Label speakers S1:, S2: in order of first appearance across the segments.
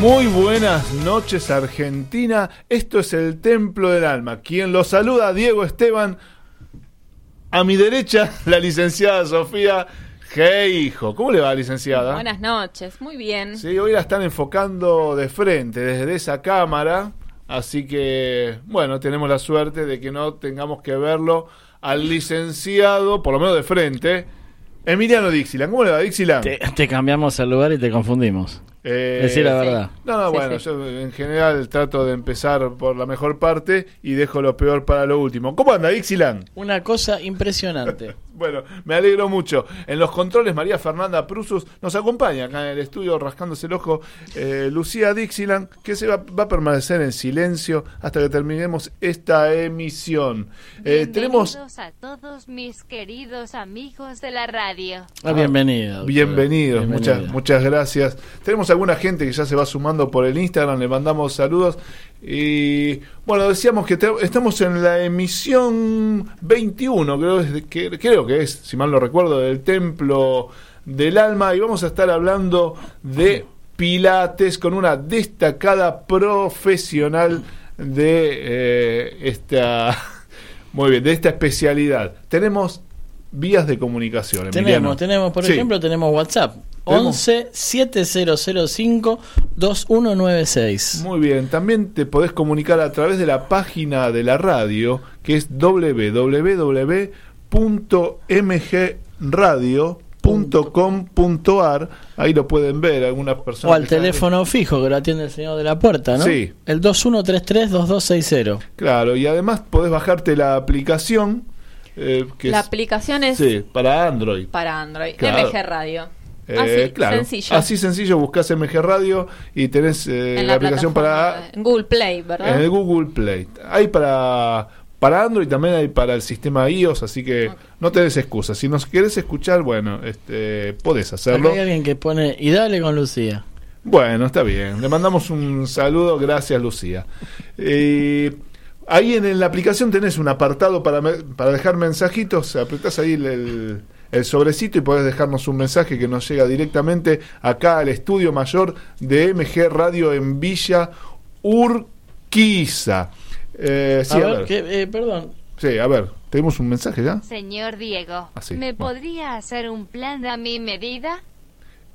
S1: Muy buenas noches Argentina, esto es el Templo del Alma. Quien lo saluda, Diego Esteban. A mi derecha, la licenciada Sofía hijo. ¿Cómo le va, licenciada?
S2: Buenas noches, muy bien.
S1: Sí, hoy la están enfocando de frente, desde esa cámara. Así que, bueno, tenemos la suerte de que no tengamos que verlo al licenciado, por lo menos de frente. Emiliano Dixilan, ¿cómo le va Dixilan?
S3: Te, te cambiamos el lugar y te confundimos.
S1: Eh,
S3: Decir la verdad.
S1: No, no,
S2: Sí,
S1: bueno,
S2: sí.
S1: yo en general trato de empezar por la mejor parte y dejo lo peor para lo último. ¿Cómo anda, Dixilan?
S3: Una cosa impresionante.
S1: Bueno, me alegro mucho. En los controles, María Fernanda Prusus nos acompaña acá en el estudio rascándose el ojo. eh, Lucía Dixilan, que se va, va a permanecer en silencio hasta que terminemos esta emisión. Eh, tenemos.
S4: Bienvenidos a todos mis queridos amigos de la radio.
S3: Ah, bienvenido. doctora.
S1: Bienvenidos, muchas, muchas gracias. Tenemos alguna gente que ya se va sumando por el Instagram, le mandamos saludos. Y bueno, decíamos que te- estamos en la emisión 21, creo, es que, creo que es, si mal no recuerdo, del Templo del Alma. Y vamos a estar hablando de Pilates con una destacada profesional de eh, esta. Muy bien, de esta especialidad. Tenemos vías de comunicación. Emiliano.
S3: Tenemos, tenemos, por
S1: Sí.
S3: ejemplo, tenemos WhatsApp.
S1: ¿Tenemos?
S3: 11 7005 2196.
S1: Muy bien, también te podés comunicar a través de la página de la radio, que es www.mgradio.com.ar. Ahí lo pueden ver algunas personas.
S3: O al teléfono fijo que lo atiende el señor de la puerta, ¿no?
S1: Sí.
S3: El 2133-2260.
S1: Claro, y además podés bajarte la aplicación. eh, que
S2: La
S1: es-
S2: aplicación es
S1: Sí, para Android.
S2: para Android,
S1: Claro.
S2: MG Radio.
S1: Eh,
S2: Así,
S1: claro,
S2: sencillo.
S1: Así sencillo, buscas MG Radio y tenés eh, la, aplicación para
S2: en Google Play, ¿verdad?
S1: En el Google Play. Hay para, para Android, también hay para el sistema iOS, así que no tenés excusa. Si nos querés escuchar, bueno, este, podés hacerlo.
S3: hay alguien que pone, y dale con Lucía.
S1: Bueno, está bien. Le mandamos un saludo. Gracias, Lucía. Eh, ahí en, en la aplicación tenés un apartado para, me- para dejar mensajitos. Apretás ahí el, el- el sobrecito y podés dejarnos un mensaje que nos llega directamente acá al estudio mayor de MG Radio en Villa Urquiza. Eh, sí,
S3: a
S1: a
S3: ver,
S1: ver.
S3: que, eh, perdón.
S1: Sí, a ver. ¿Tenemos un mensaje ya?
S4: Señor Diego,
S1: Ah, sí,
S4: ¿me
S1: bueno.
S4: podría hacer un plan a mi medida?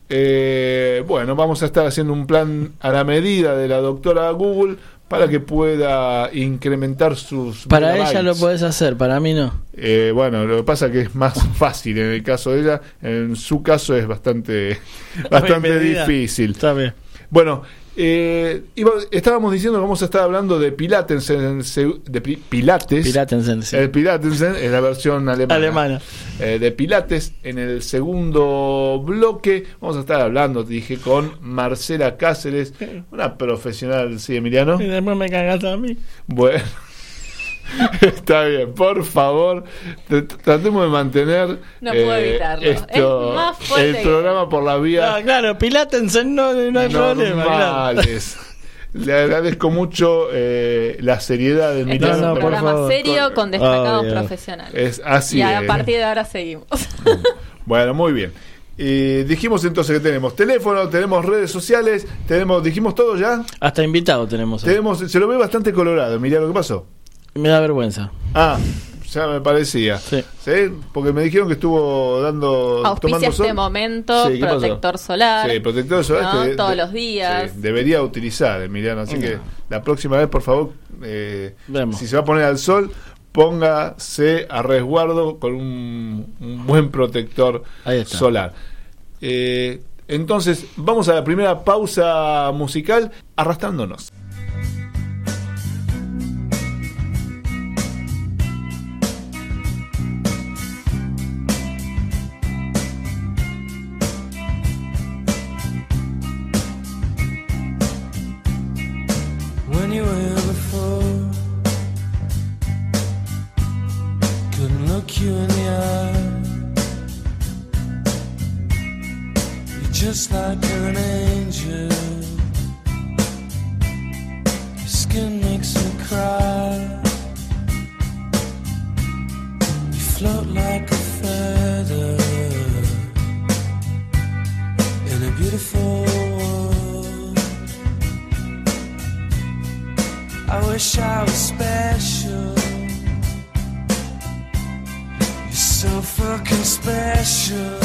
S1: Eh, bueno, vamos a estar haciendo un plan a la medida de la doctora Google para que pueda incrementar sus
S3: Para ella lo podés hacer, para mí no.
S1: Eh, bueno, lo que pasa que es más fácil en el caso de ella, en su caso es bastante bastante difícil.
S3: Está bien.
S1: Bueno, eh, iba- estábamos diciendo que vamos a estar hablando de Pilates, en seg- de pi- Pilates.
S3: Piratensen, sí.
S1: El Pilatensen es la versión alemana.
S3: Alemana.
S1: Eh, de Pilates. En el segundo bloque vamos a estar hablando, dije, con Marcela Cáceres, una profesional, sí, Emiliano.
S3: Y después me cagaste a mí.
S1: Bueno, está bien, por favor, tr- tratemos de mantener eh,
S2: No puedo evitarlo.
S1: esto-
S2: Es más fuerte
S1: el
S2: que-
S1: programa por la vía
S3: Ah, claro, Pilatensen no, no hay problema. claro.
S1: Le agradezco mucho eh, la seriedad de
S2: Este
S1: Emiliano.
S2: es un programa
S3: favor.
S2: serio con destacados
S3: Obvio.
S2: profesionales.
S1: Es así.
S2: y a
S1: es.
S2: partir de ahora seguimos.
S1: Bueno, muy bien. Eh, dijimos entonces que tenemos teléfono, tenemos redes sociales, tenemos, dijimos todo ya.
S3: Hasta invitado tenemos.
S1: Tenemos, se lo ve bastante colorado. Mirá lo que pasó.
S3: Me da vergüenza.
S1: Ah, ya me parecía.
S3: Sí.
S1: Porque me dijeron que estuvo dando.
S2: Auspicia
S1: tomando sol.
S2: este momento,
S1: Sí,
S2: protector solar.
S1: Sí, protector solar.
S2: ¿no?
S1: que
S2: Todos
S1: de-
S2: los días.
S1: sí, debería utilizar, Emiliano. Así
S3: No.
S1: que la próxima vez, por favor, eh, si se va a poner al sol, póngase a resguardo con un, un buen protector
S3: Ahí está.
S1: solar. Eh, entonces, vamos a la primera pausa musical arrastrándonos.
S5: should.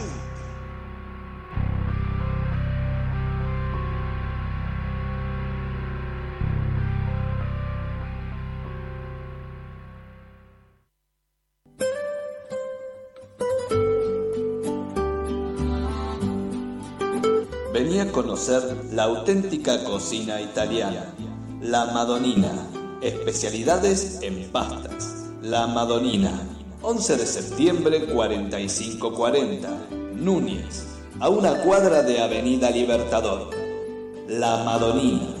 S6: La auténtica cocina italiana. La Madonina. Especialidades en pastas. La Madonina. 11 de septiembre 4540. Núñez. A una cuadra de Avenida Libertador. La Madonina.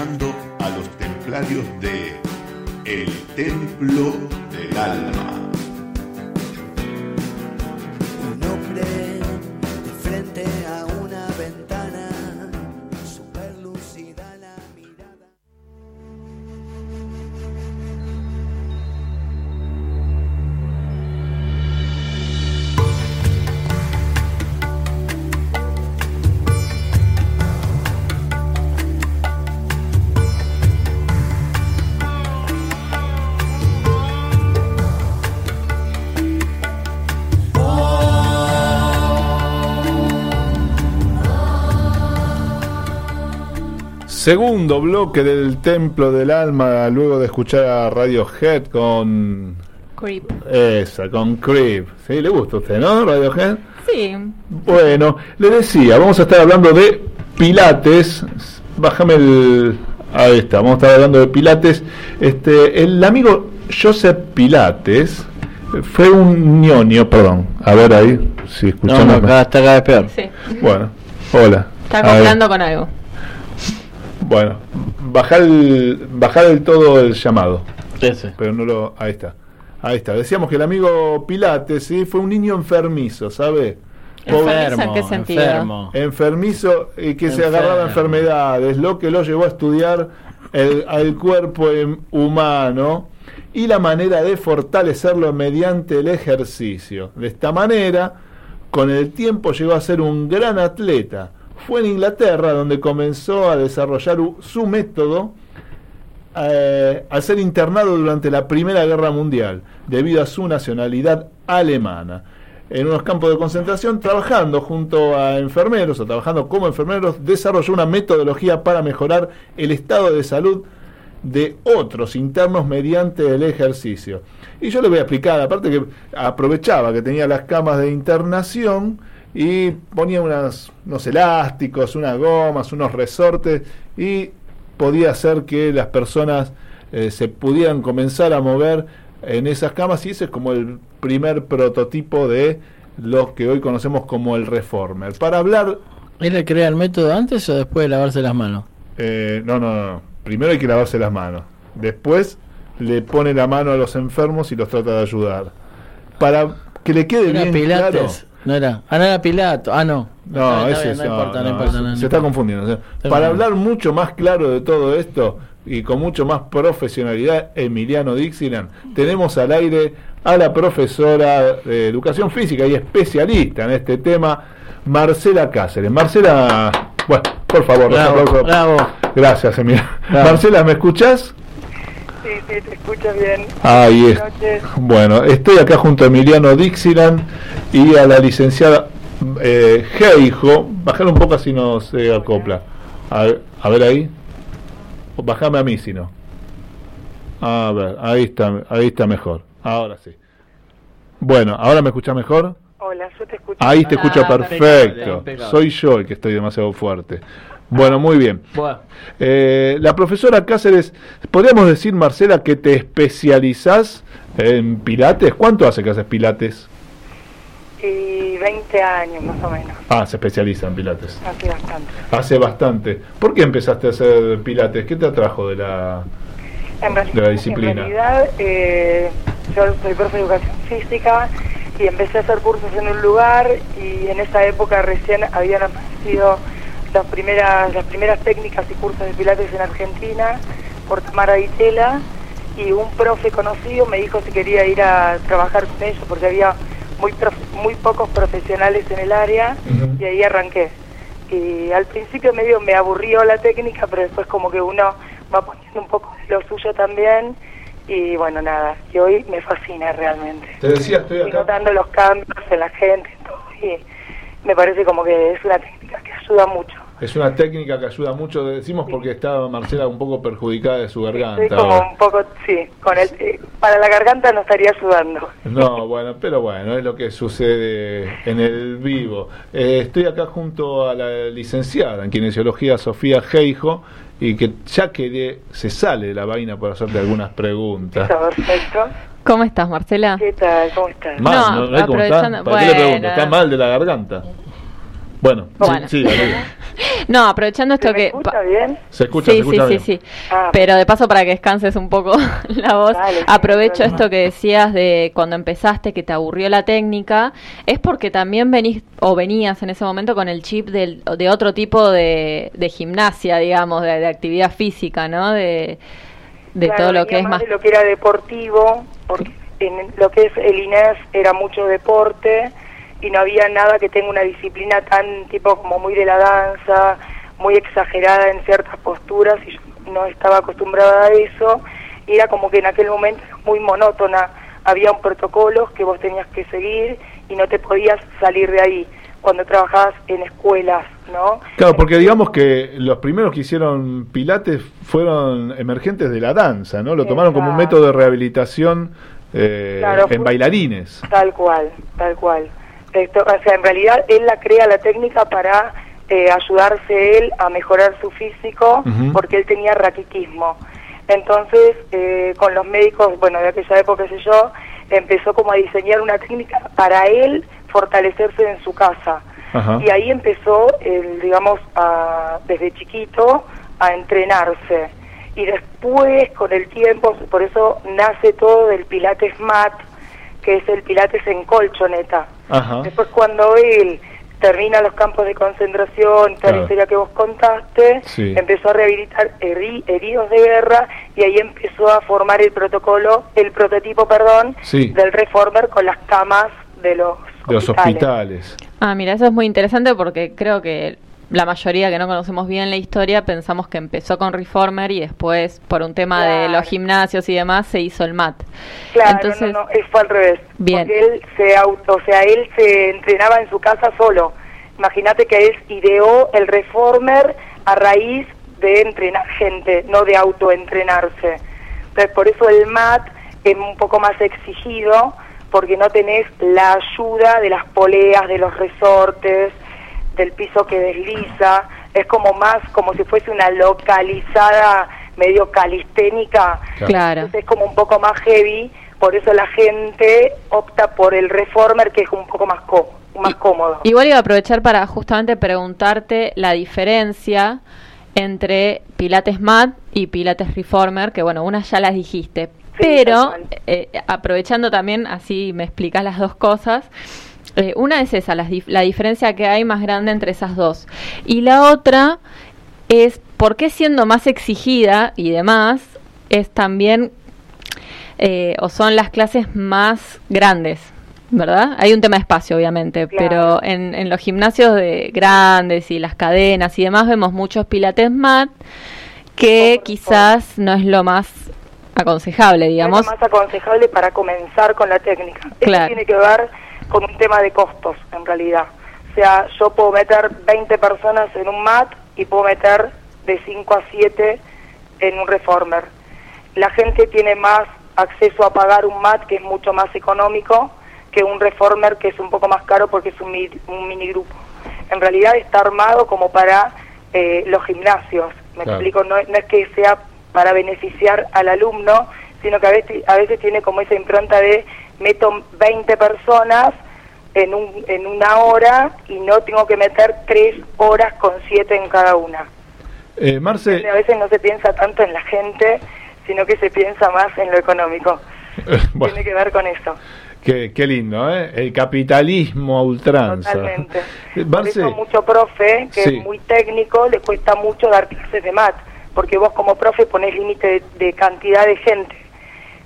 S5: A los templarios de El Templo del Alma.
S1: Segundo bloque del Templo del Alma, luego de escuchar a Radiohead con.
S2: Creep.
S1: Esa, con Creep. ¿Sí? ¿Le gusta a usted, no? Radiohead.
S2: Sí.
S1: Bueno, le decía, vamos a estar hablando de Pilates. Bájame el. Ahí está, vamos a estar hablando de Pilates. Este, el amigo Joseph Pilates fue un ñoño, perdón. A ver ahí, si
S3: No,
S1: escuchamos.
S3: no, acá está cada vez peor.
S2: Sí.
S1: Bueno, hola.
S2: Está acoplando con algo.
S1: Bueno, bajar el, bajar del todo el llamado.
S3: Ese.
S1: Pero no lo. Ahí está. Ahí está. Decíamos que el amigo Pilates ¿sí? fue un niño enfermizo, ¿sabe? Pobre-
S2: ¿Enfermizo en qué sentido?
S3: enfermo.
S1: enfermizo y que se
S3: Enfermo.
S1: agarraba a enfermedades, lo que lo llevó a estudiar el, al cuerpo em- humano y la manera de fortalecerlo mediante el ejercicio. De esta manera, con el tiempo llegó a ser un gran atleta. Fue en Inglaterra donde comenzó a desarrollar su método eh, al ser internado durante la Primera Guerra Mundial, debido a su nacionalidad alemana. En unos campos de concentración, trabajando junto a enfermeros o trabajando como enfermeros, desarrolló una metodología para mejorar el estado de salud de otros internos mediante el ejercicio. Y yo le voy a explicar, aparte que aprovechaba que tenía las camas de internación y ponía unas, unos elásticos, unas gomas, unos resortes y podía hacer que las personas eh, se pudieran comenzar a mover en esas camas y ese es como el primer prototipo de los que hoy conocemos como el reformer. Para hablar,
S3: ¿Él le crea el método antes o después de lavarse las manos?
S1: eh, no, no, no, primero hay que lavarse las manos, después le pone la mano a los enfermos y los trata de ayudar. Para que le quede
S3: ¿Era
S1: bien
S3: Pilates?
S1: claro.
S3: No era. Ah, no era Pilato. Ah, no.
S1: No, ese
S3: bien, no,
S1: no,
S3: importa, no,
S1: no,
S3: importa.
S1: se-
S3: no, no
S1: se está confundiendo. o sea,
S3: Está
S1: para
S3: bien.
S1: hablar mucho más claro de todo esto y con mucho más profesionalidad, Emiliano Dixieland, tenemos al aire a la profesora de Educación Física y especialista en este tema, Marcela Cáceres. Marcela, bueno, por favor,
S3: Bravo.
S1: Gracias, Emiliano.
S3: Bravo.
S1: Marcela, ¿me escuchás?
S7: Sí, sí, te escucho bien.
S1: Ahí es.
S7: Buenas noches.
S1: Bueno, estoy acá junto a Emiliano Dixieland y a la licenciada eh, Geijo. Bajale un poco así no se acopla. A, ver- a ver ahí. O Bajame a mí si no. A ver, ahí está, ahí está mejor. Ahora sí. Bueno, ¿ahora me escucha mejor?
S7: Hola, yo te escucho.
S1: Ahí te
S2: Ah,
S1: escucho
S2: perfecto.
S1: perfecto. Soy yo el que estoy demasiado fuerte. Bueno, muy bien. Eh, la profesora Cáceres, ¿podríamos decir, Marcela, que te especializás en pilates? ¿Cuánto hace que haces pilates?
S7: Y 20 años más o menos.
S1: Ah, se especializa en pilates.
S7: Hace bastante.
S1: Hace bastante. ¿Por qué empezaste a hacer pilates? ¿Qué te atrajo de la...?
S7: En realidad,
S1: De la disciplina.
S7: En realidad, eh, yo soy profe de educación física y empecé a hacer cursos en un lugar y en esa época recién habían aparecido las primeras, las primeras técnicas y cursos de pilates en Argentina por Tamara Ditela y un profe conocido me dijo si quería ir a trabajar con ellos porque había muy, prof- muy pocos profesionales en el área y ahí arranqué. Y al principio medio me aburrió la técnica, pero después como que uno va poniendo un poco de lo suyo también. Y bueno, nada, y hoy me fascina realmente.
S1: Te decía, estoy
S7: Estoy notando los cambios en la gente y me parece como que es una técnica que ayuda mucho.
S1: Es una técnica que ayuda mucho, decimos porque está Marcela un poco perjudicada de su garganta.
S7: Estoy como un poco, sí, con el, eh, para la garganta no estaría ayudando.
S1: No, bueno, pero bueno, es lo que sucede en el vivo. Eh, estoy acá junto a la licenciada en kinesiología Sofía Geijo y que ya que se sale de la vaina por hacerte algunas preguntas.
S7: Está perfecto.
S2: ¿Cómo estás, Marcela?
S7: ¿Qué tal? ¿Cómo estás?
S1: Mal,
S2: No,
S1: ¿no? ¿Ves cómo está?
S2: aprovechando-
S1: ¿Para qué le pregunto? ¿Está mal de la garganta? Bueno,
S2: Bueno.
S1: sí, sí.
S2: No, aprovechando esto
S7: ¿Se me
S2: que...
S7: escucha bien?
S1: se escucha,
S2: sí,
S1: se escucha
S2: sí,
S1: bien.
S2: sí, sí.
S7: Ah.
S2: Pero de paso para que descanses un poco la voz,
S7: Dale,
S2: aprovecho esto que decías de cuando empezaste que te aburrió la técnica, es porque también venís o venías en ese momento con el chip del, de otro tipo de, de gimnasia, digamos, de, de actividad física, ¿no? De, de
S7: Claro,
S2: todo lo que es más...
S7: de lo que era deportivo, porque en lo que es el INES era mucho deporte y no había nada que tenga una disciplina tan tipo como muy de la danza, muy exagerada en ciertas posturas y yo no estaba acostumbrada a eso y era como que en aquel momento muy monótona, había un protocolo que vos tenías que seguir y no te podías salir de ahí cuando trabajabas en escuelas, ¿no?
S1: Claro, porque digamos que los primeros que hicieron pilates fueron emergentes de la danza, ¿no? Lo tomaron como un método de rehabilitación eh,
S7: Claro,
S1: en bailarines.
S7: Tal cual, tal cual. Esto, o sea, en realidad él la crea la técnica para eh, ayudarse él a mejorar su físico porque él tenía raquitismo. Entonces, eh, con los médicos, bueno, de aquella época, qué sé yo, empezó como a diseñar una técnica para él fortalecerse en su casa. Y ahí empezó, el, digamos, a- desde chiquito a entrenarse. Y después, con el tiempo, por eso nace todo del Pilates Mat, que es el Pilates en colchoneta.
S1: Ajá.
S7: Después, cuando él termina los campos de concentración, toda
S1: Claro.
S7: la historia que vos contaste,
S1: Sí.
S7: empezó a rehabilitar heri- heridos de guerra y ahí empezó a formar el protocolo, el prototipo, perdón,
S1: Sí.
S7: del reformer con las camas de los
S1: De los hospitales.
S2: Ah, mira, eso es muy interesante porque creo que la mayoría que no conocemos bien la historia pensamos que empezó con Reformer y después, por un tema de los gimnasios y demás, se hizo el MAT.
S7: Claro,
S2: Entonces,
S7: no, no, es- fue al revés.
S2: Bien.
S7: Porque él se auto, o sea, él se entrenaba en su casa solo. Imagínate que él ideó el reformer a raíz de entrenar gente, no de autoentrenarse. Entonces, por eso el MAT es un poco más exigido, porque no tenés la ayuda de las poleas, de los resortes, del piso que desliza. Es como más, como si fuese una localizada medio calisténica.
S2: Claro.
S7: Entonces es como un poco más heavy, por eso la gente opta por el reformer que es un poco más, có- más cómodo.
S2: Igual iba a aprovechar para justamente preguntarte la diferencia entre Pilates Mat y Pilates Reformer, que bueno, unas ya las dijiste, pero eh, aprovechando también, así me explicas las dos cosas, eh, una es esa, dif- la diferencia que hay más grande entre esas dos. Y la otra es por qué siendo más exigida y demás, es también, eh, o son las clases más grandes. ¿Verdad? Hay un tema de espacio, obviamente, pero en, en los gimnasios de grandes y las cadenas y demás vemos muchos pilates mat que quizás no es lo más aconsejable, digamos.
S7: Es lo más aconsejable para comenzar con la técnica.
S2: Claro.
S7: tiene que ver con un tema de costos, en realidad. O sea, yo puedo meter 20 personas en un mat y puedo meter de 5 a 7 en un reformer. La gente tiene más acceso a pagar un mat que es mucho más económico que un reformer que es un poco más caro porque es un, mi- un mini grupo. En realidad está armado como para eh, los gimnasios. Me
S8: Claro.
S7: explico, no, no es que sea para beneficiar al alumno, sino que a veces, a veces tiene como esa impronta de meto 20 personas en, un, en una hora y no tengo que meter 3 horas con 7 en cada una.
S1: Eh, Marce,
S7: A veces no se piensa tanto en la gente, sino que se piensa más en lo económico.
S1: bueno,
S7: Tiene que ver con eso.
S1: qué, qué lindo, ¿eh? El capitalismo a ultranza.
S7: Totalmente.
S1: Eh,
S7: Por
S1: Marce,
S7: eso mucho profe, que
S1: Sí.
S7: es muy técnico, le cuesta mucho dar clases de mat, porque vos como profe ponés límite de, de cantidad de gente,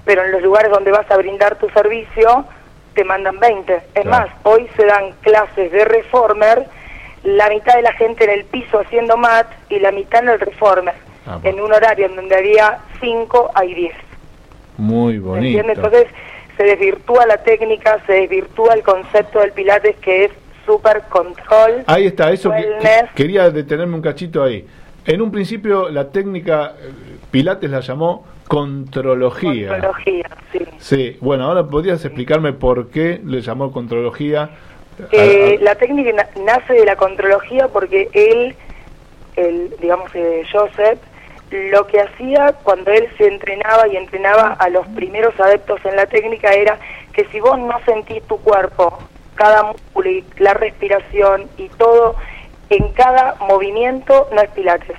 S7: pero en los lugares donde vas a brindar tu servicio te mandan 20. Es
S8: Claro.
S7: más, hoy se dan clases de reformer, la mitad de la gente en el piso haciendo mat y la mitad en el reformer,
S1: Ah,
S7: en un horario en donde había 5 hay 10.
S1: muy
S7: ¿Me
S1: bonito.
S7: entiendes? Entonces se desvirtúa la técnica, se desvirtúa el concepto del pilates que es super control.
S1: Ahí está, eso que- quería detenerme un cachito ahí. En un principio la técnica eh, Pilates la llamó contrología.
S7: Contrología, sí.
S1: Sí, bueno, ahora podrías explicarme por qué le llamó contrología.
S7: Eh,
S1: A- a-
S7: la técnica na- nace de la contrología porque él, el, digamos, eh, Joseph, lo que hacía cuando él se entrenaba y entrenaba a los primeros adeptos en la técnica era que si vos no sentís tu cuerpo, cada músculo y la respiración y todo, en cada movimiento no es pilates.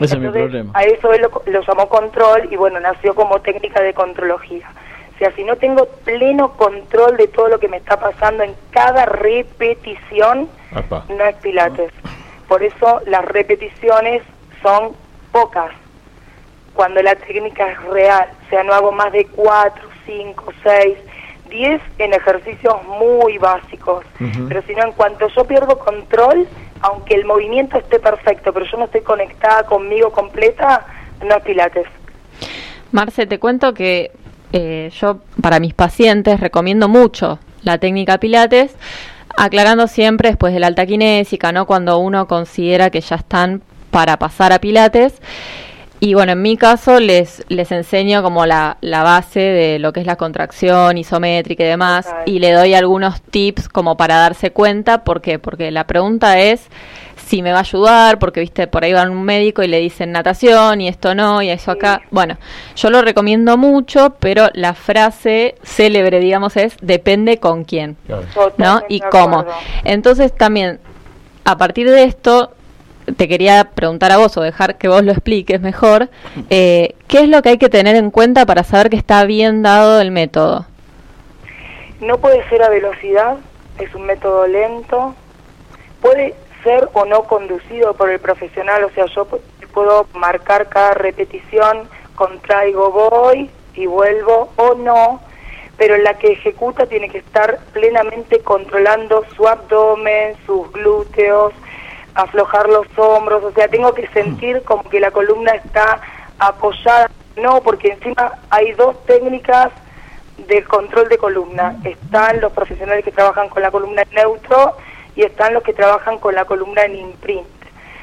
S3: Ese es mi problema.
S7: A eso él lo, lo llamó control y bueno, nació como técnica de contrología. O sea, si no tengo pleno control de todo lo que me está pasando en cada repetición,
S1: Apa.
S7: no es pilates. Por eso las repeticiones son pocas. Cuando la técnica es real, o sea, no hago más de 4, 5, 6, 10 en ejercicios muy básicos. Pero si no, en cuanto yo pierdo control, aunque el movimiento esté perfecto, pero yo no estoy conectada conmigo completa, no es pilates.
S2: Marce, te cuento que eh, yo para mis pacientes recomiendo mucho la técnica Pilates, aclarando siempre después de la alta kinésica, ¿no? Cuando uno considera que ya están para pasar a Pilates. Y bueno, en mi caso les, les enseño como la, la base de lo que es la contracción isométrica y demás, y le doy algunos tips como para darse cuenta. ¿Por qué? Porque la pregunta es si me va a ayudar, porque viste, por ahí va un médico y le dicen natación y esto no, y eso acá. Bueno, yo lo recomiendo mucho, pero la frase célebre, digamos, es depende con quién, ¿no? Y cómo. Entonces también, a partir de esto, te quería preguntar a vos o dejar que vos lo expliques mejor, eh, ¿qué es lo que hay que tener en cuenta para saber que está bien dado el método?
S7: No puede ser a velocidad, es un método lento. Puede ser o no conducido por el profesional, o sea, yo pu- puedo marcar cada repetición, contraigo, voy y vuelvo o no, pero la que ejecuta tiene que estar plenamente controlando su abdomen, sus glúteos, aflojar los hombros, o sea, tengo que sentir como que la columna está apoyada, no, porque encima hay dos técnicas del control de columna. Están los profesionales que trabajan con la columna en neutro y están los que trabajan con la columna en imprint.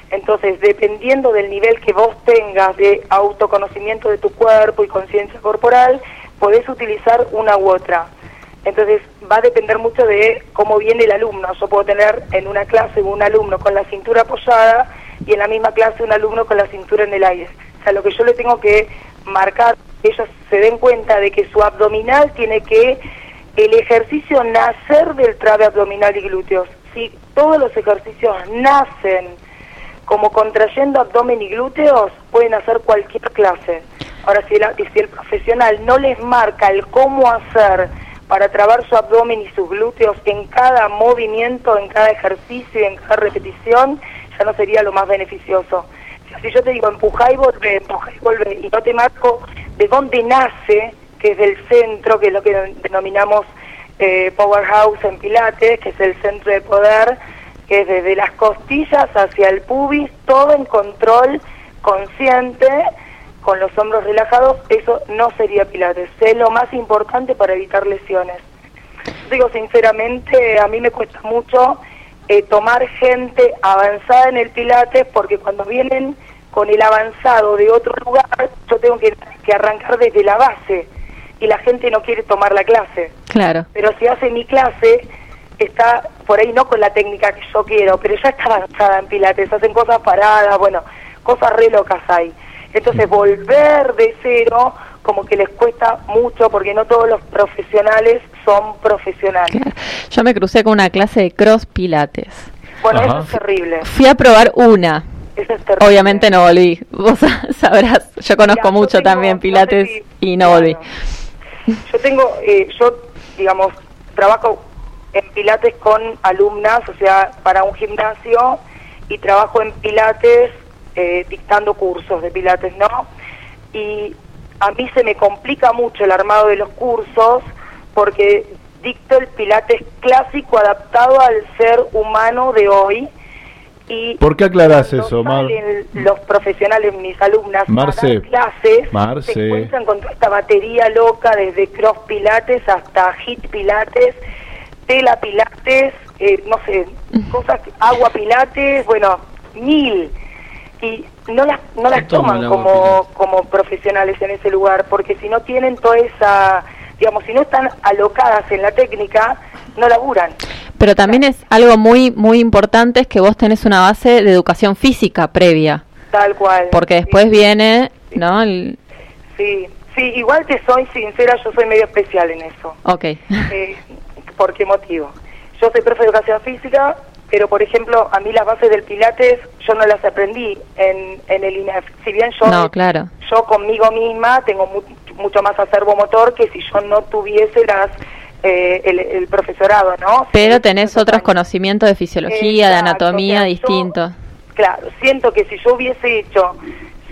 S7: Entonces, dependiendo del nivel que vos tengas de autoconocimiento de tu cuerpo y conciencia corporal, podés utilizar una u otra. Entonces, va a depender mucho de cómo viene el alumno. Yo puedo tener en una clase un alumno con la cintura apoyada y en la misma clase un alumno con la cintura en el aire. O sea, lo que yo le tengo que marcar, que ellos se den cuenta de que su abdominal tiene que el ejercicio nacer del trabe abdominal y glúteos. Si todos los ejercicios nacen como contrayendo abdomen y glúteos, pueden hacer cualquier clase. Ahora, si el, si el profesional no les marca el cómo hacer para trabar su abdomen y sus glúteos en cada movimiento, en cada ejercicio y en cada repetición, ya no sería lo más beneficioso. Si yo te digo empujar y volver, empujar y volver, y no te marco de dónde nace, que es del centro, que es lo que denominamos eh, powerhouse en Pilates, que es el centro de poder, que es desde las costillas hacia el pubis, todo en control consciente, con los hombros relajados, eso no sería Pilates. Es lo más importante para evitar lesiones. Digo sinceramente, a mí me cuesta mucho eh, tomar gente avanzada en el Pilates porque cuando vienen con el avanzado de otro lugar, yo tengo que, que arrancar desde la base y la gente no quiere tomar la clase.
S2: Claro.
S7: Pero si hace mi clase, está por ahí no con la técnica que yo quiero, pero ya está avanzada en Pilates, hacen cosas paradas, bueno, cosas re locas hay. Entonces volver de cero como que les cuesta mucho porque no todos los profesionales son profesionales.
S2: Yo me crucé con una clase de cross pilates.
S7: Bueno,
S1: Ajá.
S7: eso es terrible.
S2: Fui a probar una.
S7: Eso es terrible.
S2: Obviamente no volví. Vos sabrás, yo conozco
S7: Mira, yo
S2: mucho
S7: tengo-
S2: también
S7: no sé
S2: pilates
S7: si-
S2: y no
S7: claro.
S2: volví.
S7: Yo tengo, eh, yo, digamos, trabajo en Pilates con alumnas, o sea, para un gimnasio, y trabajo en Pilates eh, dictando cursos de Pilates, ¿no? Y a mí se me complica mucho el armado de los cursos porque dicto el Pilates clásico adaptado al ser humano de hoy. Y
S1: ¿Por qué aclarás eso, Mar?
S7: los profesionales, mis alumnas,
S1: Marce,
S7: clases,
S1: Marce.
S7: se encuentran con toda esta batería loca, desde cross pilates hasta hit pilates, tela pilates, eh, no sé, cosas, agua pilates, bueno, mil. Y no las, no las
S3: Toma
S7: toman como, como profesionales en ese lugar, porque si no tienen toda esa, digamos, si no están alocadas en la técnica, no laburan.
S2: Pero también es algo muy muy importante es que vos tenés una base de educación física previa,
S7: Tal cual.
S2: porque
S7: Sí.
S2: después viene, ¿no? El,
S7: Sí, sí, igual te soy sincera, yo soy medio especial en eso.
S2: ok.
S7: Eh, ¿Por qué motivo? Yo soy profe de educación física, pero por ejemplo, a mí las bases del Pilates yo no las aprendí en, en el INEF. Si bien yo,
S2: No, claro.
S7: yo conmigo misma tengo mu- mucho más acervo motor que si yo no tuviese las eh, el, el profesorado, ¿no?
S2: Pero
S7: Sí,
S2: tenés otros
S7: años.
S2: conocimientos de fisiología, de anatomía
S7: o sea,
S2: distintos.
S7: Claro, siento que si yo hubiese hecho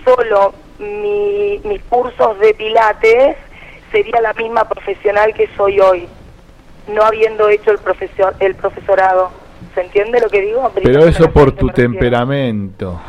S7: solo mi- mis cursos de pilates, sería la misma profesional que soy hoy, no habiendo hecho el, profesor, el profesorado. ¿Se entiende lo que digo?
S1: Pero eso por tu temperamento.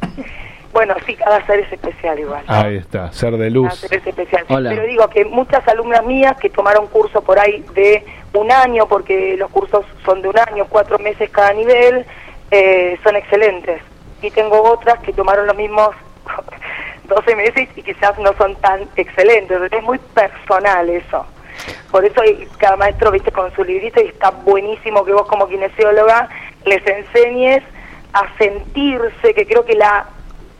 S7: Bueno, sí, cada ser es especial igual. ¿no?
S1: Ahí está, ser de
S7: Cada
S1: luz.
S7: ser es especial.
S3: Hola.
S7: Pero digo que muchas alumnas mías que tomaron curso por ahí de un año, porque los cursos son de un año, cuatro meses cada nivel, eh, son excelentes. Y tengo otras que tomaron los mismos 12 meses y quizás no son tan excelentes. Es muy personal eso. Por eso cada maestro, viste, con su librito y está buenísimo que vos como kinesióloga les enseñes a sentirse, que creo que la,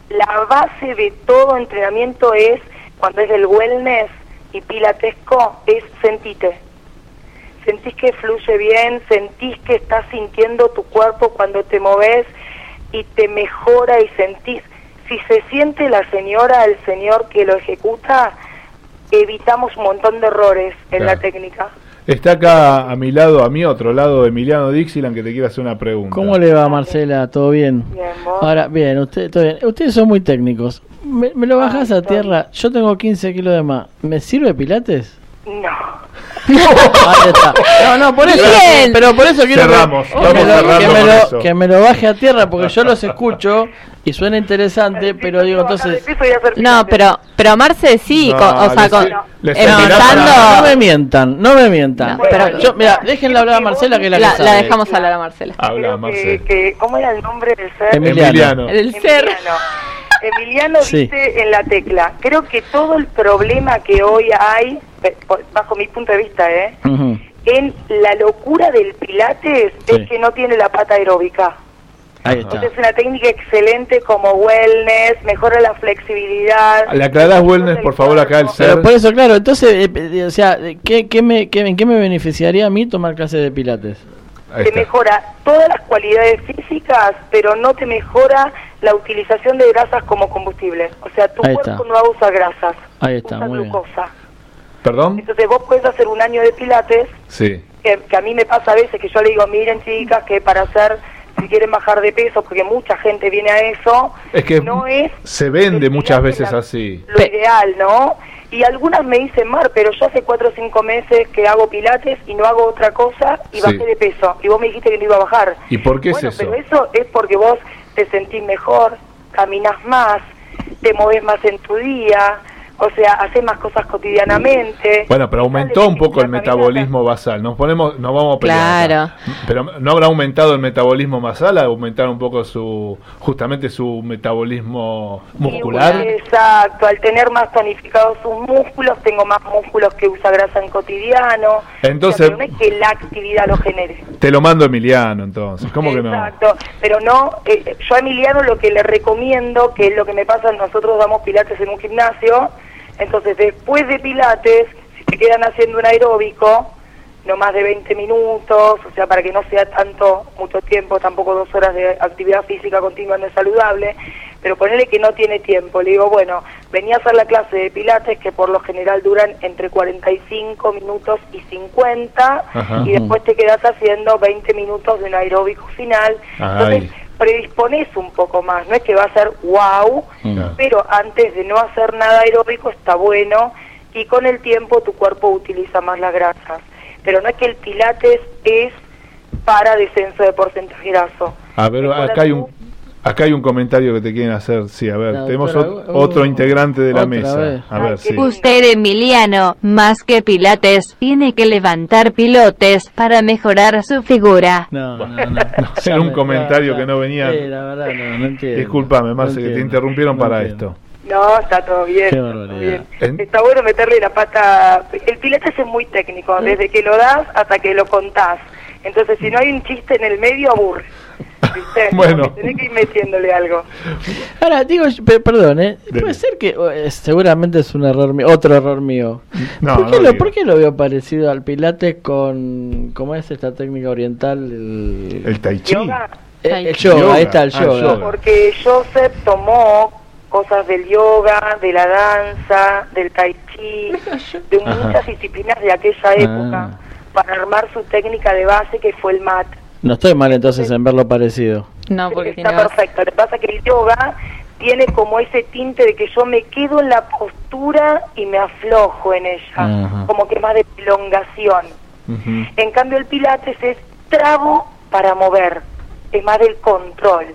S7: la base de todo entrenamiento es, cuando es del wellness y pilatesco, es sentite. Sentís que fluye bien, sentís que estás sintiendo tu cuerpo cuando te moves y te mejora y sentís. Si se siente la señora, el señor que lo ejecuta, evitamos un montón de errores en la
S1: Claro.
S7: técnica.
S1: Está acá a mi lado, a mi otro lado, Emiliano Dixieland, que te quiere hacer una pregunta.
S3: ¿Cómo le va, Marcela? ¿Todo bien?
S7: Bien, vos.
S3: Ahora, bien, usted, todo bien. Ustedes son muy técnicos. ¿Me, me lo bajás a tierra? Yo tengo 15 kilos de más. ¿Me sirve Pilates?
S7: No.
S3: Ahí está. No, no, por eso.
S2: Bien.
S3: Pero por eso quiero que-
S1: Cerramos,
S3: que,
S1: vamos
S3: me lo, que, me lo-
S1: eso.
S3: que me lo baje a tierra porque yo los escucho y suena interesante, pero digo entonces.
S2: No, pero, pero Marce sí,
S1: No,
S2: con- o sea, con,
S1: le
S3: No,
S2: empezando...
S3: no me mientan, no me mientan.
S2: No, pero-
S3: yo, mira, déjenle hablar a Marcela que es la,
S2: La,
S3: que
S2: la
S3: sabe.
S2: dejamos hablar a Marcela.
S1: Habla,
S7: Creo que,
S1: Marcel.
S7: que- ¿Cómo era el nombre del ser?
S3: Emiliano.
S1: Emiliano.
S2: El ser.
S7: Emiliano. Emiliano
S3: Sí.
S7: dice en la tecla, creo que todo el problema que hoy hay, eh, bajo mi punto de vista, ¿eh? En la locura del pilates
S3: Sí.
S7: es que no tiene la pata aeróbica.
S3: Ahí está.
S7: Es una técnica excelente como wellness, mejora la flexibilidad.
S1: Le aclarás wellness, por favor, acá el
S3: Pero
S1: ser.
S3: por eso, claro, entonces, eh, eh, o sea, ¿qué, qué me, qué, ¿en qué me beneficiaría a mí tomar clases de pilates?
S7: Te mejora todas las cualidades físicas, pero no te mejora la utilización de grasas como combustible. O sea, tu
S3: Ahí
S7: cuerpo
S3: está.
S7: no va a usar grasas,
S3: Ahí está,
S7: usa
S3: muy bien.
S7: glucosa.
S1: ¿Perdón?
S7: Entonces vos puedes hacer un año de pilates,
S1: Sí.
S7: que, que a mí me pasa a veces que yo le digo, miren chicas, que para hacer, si quieren bajar de peso, porque mucha gente viene a eso,
S1: Es que
S7: no es
S1: se vende muchas veces
S7: la-
S1: así.
S7: lo ideal, ¿no? Y algunas me dicen, Mar, pero yo hace cuatro o cinco meses que hago pilates y no hago otra cosa y
S1: Sí.
S7: bajé de peso. Y vos me dijiste que no iba a bajar.
S1: ¿Y por qué
S7: bueno,
S1: es eso?
S7: pero eso es porque vos te sentís mejor, caminas más, te moves más en tu día, o sea, haces más cosas cotidianamente.
S1: Bueno, pero aumentó un poco el metabolismo basal. Nos ponemos, nos vamos a pelear.
S2: Claro.
S1: acá. Pero no habrá aumentado el metabolismo basal, aumentar un poco su, justamente su metabolismo muscular.
S7: Exacto, al tener más tonificados sus músculos, tengo más músculos que usa grasa en cotidiano.
S1: Entonces-
S7: O sea, pero no es que la actividad lo genere.
S1: Te lo mando Emiliano, entonces. ¿Cómo que no?
S7: Exacto, pero no, eh, yo a Emiliano lo que le recomiendo, que es lo que me pasa, nosotros damos pilates en un gimnasio, entonces después de pilates, si te quedan haciendo un aeróbico, no más de 20 minutos, o sea, para que no sea tanto, mucho tiempo, tampoco dos horas de actividad física continua no es saludable, pero ponele que no tiene tiempo, le digo, bueno, venía a hacer la clase de pilates que por lo general duran entre 45 minutos y 50,
S1: Ajá.
S7: y después te quedas haciendo 20 minutos de un aeróbico final, entonces
S1: Ay.
S7: Predispones un poco más, no es que va a ser wow,
S3: Mm.
S7: pero antes de no hacer nada aeróbico está bueno y con el tiempo tu cuerpo utiliza más las grasas. Pero no es que el pilates es para descenso de porcentaje graso.
S1: A ver, acá hay un acá hay un comentario que te quieren hacer. Sí, a ver,
S3: La
S1: tenemos
S3: doctora, uh,
S1: otro integrante de la mesa.
S3: vez.
S1: A ver, sí.
S4: Usted, Emiliano, más que pilates, tiene que levantar pilotes para mejorar su figura.
S3: No, no, no.
S1: era un comentario que no venía.
S3: Sí, la verdad, no, no entiendo.
S1: Disculpame, Marce,
S3: No
S1: que te interrumpieron
S3: No
S1: para
S3: entiendo.
S1: esto.
S7: No, está todo bien. Todo Está bueno meterle la pata. El pilates es muy técnico, desde que lo das hasta que lo contás. Entonces, si no hay un chiste en el medio, aburre. ¿Viste?
S1: Bueno.
S7: Tenés que ir metiéndole algo.
S3: Ahora, digo, perdón, ¿eh? Puede ser que, eh, seguramente es un error mío, otro error mío.
S1: No,
S3: ¿Por, qué
S1: no
S3: lo. ¿Por qué lo veo parecido al pilates con, cómo es esta técnica oriental? El,
S1: El tai chi.
S7: Yoga.
S3: Eh,
S2: Tai
S3: el yoga,
S1: Yoga.
S3: ahí está el
S1: Ah,
S3: yoga.
S1: yoga.
S7: Porque Joseph tomó cosas del yoga, de la danza, del tai chi, de
S1: Ajá.
S7: muchas disciplinas de aquella época
S3: Ah.
S7: para armar su técnica de base que fue el mat.
S3: No estoy mal entonces en verlo parecido.
S2: No, porque
S7: Está
S2: tiene
S7: perfecto. Lo que pasa es que el yoga tiene como ese tinte de que yo me quedo en la postura y me aflojo en ella,
S3: Ajá.
S7: como que más de elongación. En cambio el pilates es trago para mover, es más del control.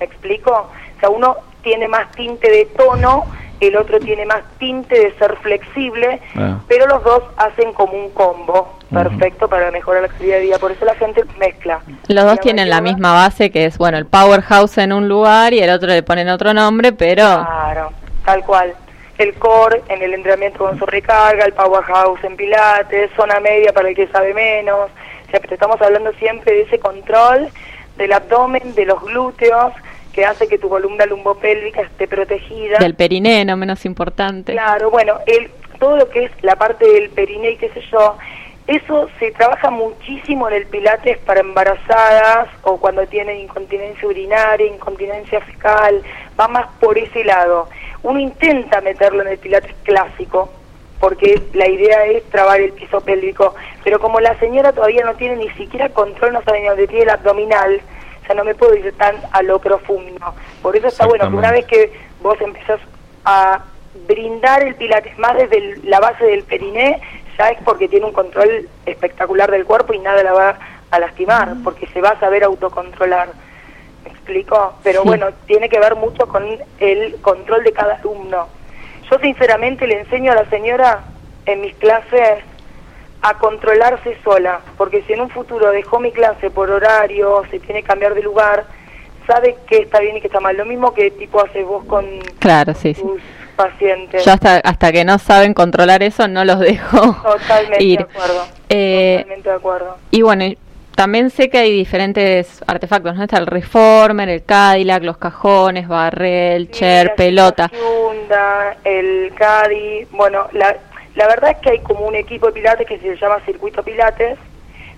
S7: ¿Me explico? O sea, uno tiene más tinte de tono, el otro tiene más tinte de ser flexible,
S3: Ah.
S7: pero los dos hacen como un combo perfecto para mejorar la calidad de vida. Por eso la gente mezcla.
S2: Los dos tienen la misma base, que es, bueno, el powerhouse en un lugar y el otro le ponen otro nombre, pero
S7: Claro, tal cual. El core en el entrenamiento con sobrecarga, el powerhouse en pilates, zona media para el que sabe menos. O sea, pero estamos hablando siempre de ese control del abdomen, de los glúteos, que hace que tu columna lumbopélvica esté protegida.
S2: Del periné, no menos importante.
S7: Claro, bueno, el, todo lo que es la parte del periné y qué sé yo, eso se trabaja muchísimo en el pilates para embarazadas o cuando tienen incontinencia urinaria, incontinencia fecal, va más por ese lado. Uno intenta meterlo en el pilates clásico, porque la idea es trabar el piso pélvico, pero como la señora todavía no tiene ni siquiera control, no sabe ni dónde tiene el abdominal, o sea, no me puedo ir tan a lo profundo. Por eso está bueno que una vez que vos empezás a brindar el pilates más desde el- la base del periné, ya es porque tiene un control espectacular del cuerpo y nada la va a lastimar, porque se va a saber autocontrolar. ¿Me explico? Pero
S2: Sí.
S7: bueno, tiene que ver mucho con el control de cada alumno. Yo sinceramente le enseño a la señora en mis clases a controlarse sola, porque si en un futuro dejó mi clase por horario, se tiene que cambiar de lugar, sabe que está bien y que está mal. Lo mismo que tipo haces vos con
S2: Claro, sí, sí.
S7: tus pacientes.
S2: Yo hasta, hasta que no saben controlar eso, no los dejo
S7: Totalmente
S2: ir.
S7: de acuerdo.
S2: Eh,
S7: Totalmente de acuerdo.
S2: Y bueno, también sé que hay diferentes artefactos, ¿no? Está el reformer, el Cadillac, los cajones, barrel, chair,
S7: la
S2: pelota.
S7: El Cadi, bueno, la, la verdad es que hay como un equipo de pilates que se llama Circuito Pilates,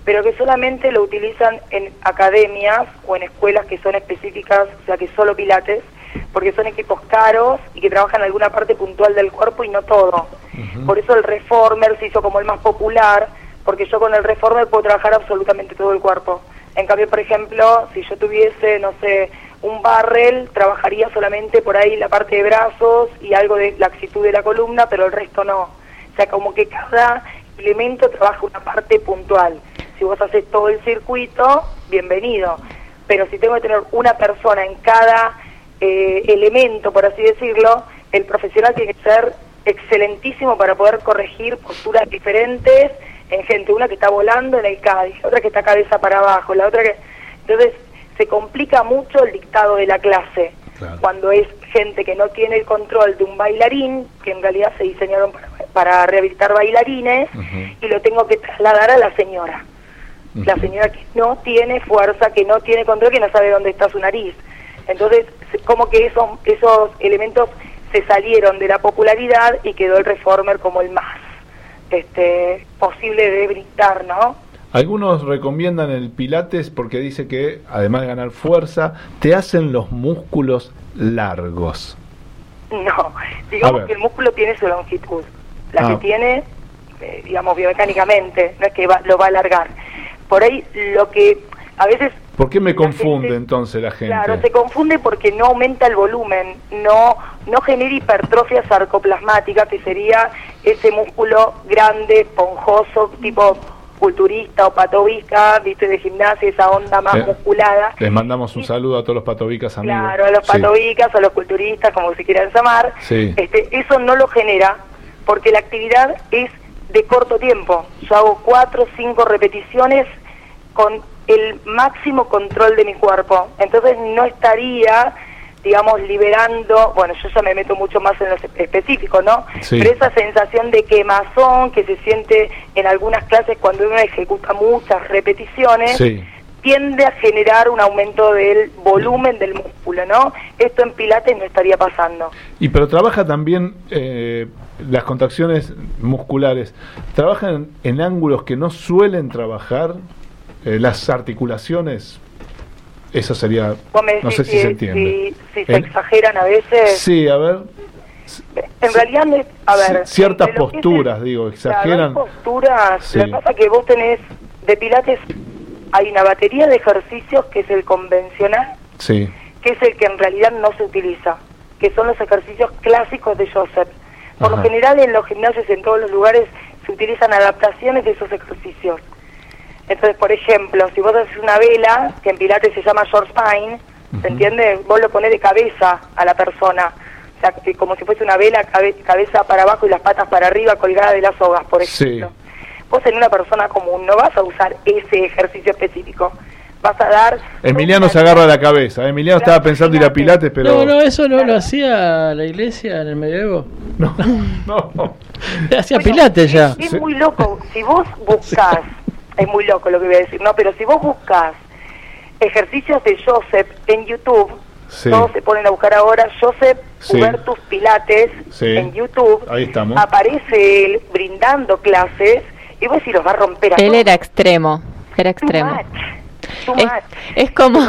S7: pero que solamente lo utilizan en academias o en escuelas que son específicas, o sea, que solo pilates, porque son equipos caros y que trabajan alguna parte puntual del cuerpo y no todo. Por eso el Reformer se hizo como el más popular, porque yo con el Reformer puedo trabajar absolutamente todo el cuerpo. En cambio, por ejemplo, si yo tuviese, no sé, un barrel, trabajaría solamente por ahí la parte de brazos y algo de laxitud de la columna, pero el resto no. O sea, como que cada elemento trabaja una parte puntual. Si vos haces todo el circuito, bienvenido. Pero si tengo que tener una persona en cada eh, elemento, por así decirlo, el profesional tiene que ser excelentísimo para poder corregir posturas diferentes en gente, una que está volando en el Cádiz, otra que está cabeza para abajo, la otra que... Entonces se complica mucho el dictado de la clase
S1: Claro.
S7: cuando es gente que no tiene el control de un bailarín, que en realidad se diseñaron para, para rehabilitar bailarines, y lo tengo que trasladar a la señora. La señora que no tiene fuerza, que no tiene control, que no sabe dónde está su nariz. Entonces, como que esos, esos elementos se salieron de la popularidad y quedó el reformer como el más este, posible de brindar, ¿no?
S1: Algunos recomiendan el pilates porque dice que, además de ganar fuerza, te hacen los músculos largos.
S7: No, digamos que el músculo tiene su longitud, la
S1: Ah.
S7: que tiene, eh, digamos, biomecánicamente, no es que va- lo va a alargar. Por ahí lo que a veces,
S1: ¿Por qué me confunde
S7: gente-
S1: entonces la gente?
S7: claro, se confunde porque no aumenta el volumen, no, no genera hipertrofia sarcoplasmática, que sería ese músculo grande, esponjoso, tipo culturista o patovisca, viste, de gimnasia, esa onda más
S1: Eh,
S7: musculada.
S1: Les mandamos un saludo a todos los patovicas amigos.
S7: Claro, a los
S1: Sí.
S7: patovicas, a los culturistas, como se quieran llamar.
S1: Sí.
S7: Este, eso no lo genera porque la actividad es de corto tiempo. Yo hago cuatro o cinco repeticiones con el máximo control de mi cuerpo. Entonces no estaría, digamos, liberando, bueno, yo ya me meto mucho más en lo específico, ¿no?
S1: Sí.
S7: Pero esa sensación de quemazón que se siente en algunas clases cuando uno ejecuta muchas repeticiones,
S1: Sí.
S7: tiende a generar un aumento del volumen del músculo, ¿no? Esto en pilates no estaría pasando.
S1: Y pero trabaja también eh, las contracciones musculares. ¿Trabajan en ángulos que no suelen trabajar? Eh, las articulaciones. Eso sería. No sé si se entiende.
S7: si, si se exageran a veces.
S1: Sí, a ver.
S7: En realidad, a ver...
S1: ci- ciertas
S7: es
S1: posturas, digo, exageran.
S7: posturas.
S1: Sí.
S7: Lo que vos tenés, de pilates, hay una batería de ejercicios que es el convencional,
S1: Sí.
S7: que es el que en realidad no se utiliza, que son los ejercicios clásicos de Joseph. Por
S1: Ajá.
S7: lo general en los gimnasios en todos los lugares se utilizan adaptaciones de esos ejercicios. Entonces, por ejemplo, si vos haces una vela, que en Pilates se llama short spine, ¿se entiende? Vos lo ponés de cabeza a la persona, o sea, que como si fuese una vela, cabe- cabeza para abajo y las patas para arriba colgada de las sogas, por
S1: Sí.
S7: ejemplo. Vos en una persona común no vas a usar ese ejercicio específico, vas a dar...
S1: Emiliano se agarra la cabeza. Emiliano estaba pensando ir a Pilates, pero.
S3: No, no, eso no lo hacía la iglesia en el medioevo.
S1: No, no.
S3: Hacía pilates ya.
S7: Es muy loco. Si vos buscas, es muy loco lo que voy a decir, ¿no? Pero si vos buscas ejercicios de Joseph en YouTube.
S1: Sí.
S7: Todos se ponen a buscar ahora Joseph
S1: Sí.
S7: Hubertus Pilates
S1: Sí.
S7: en YouTube.
S1: Ahí estamos.
S7: Aparece él brindando clases y vos si los va a romper a
S2: Él
S7: todos.
S2: era extremo, era
S7: Too
S2: extremo.
S7: much, too
S2: Es, es como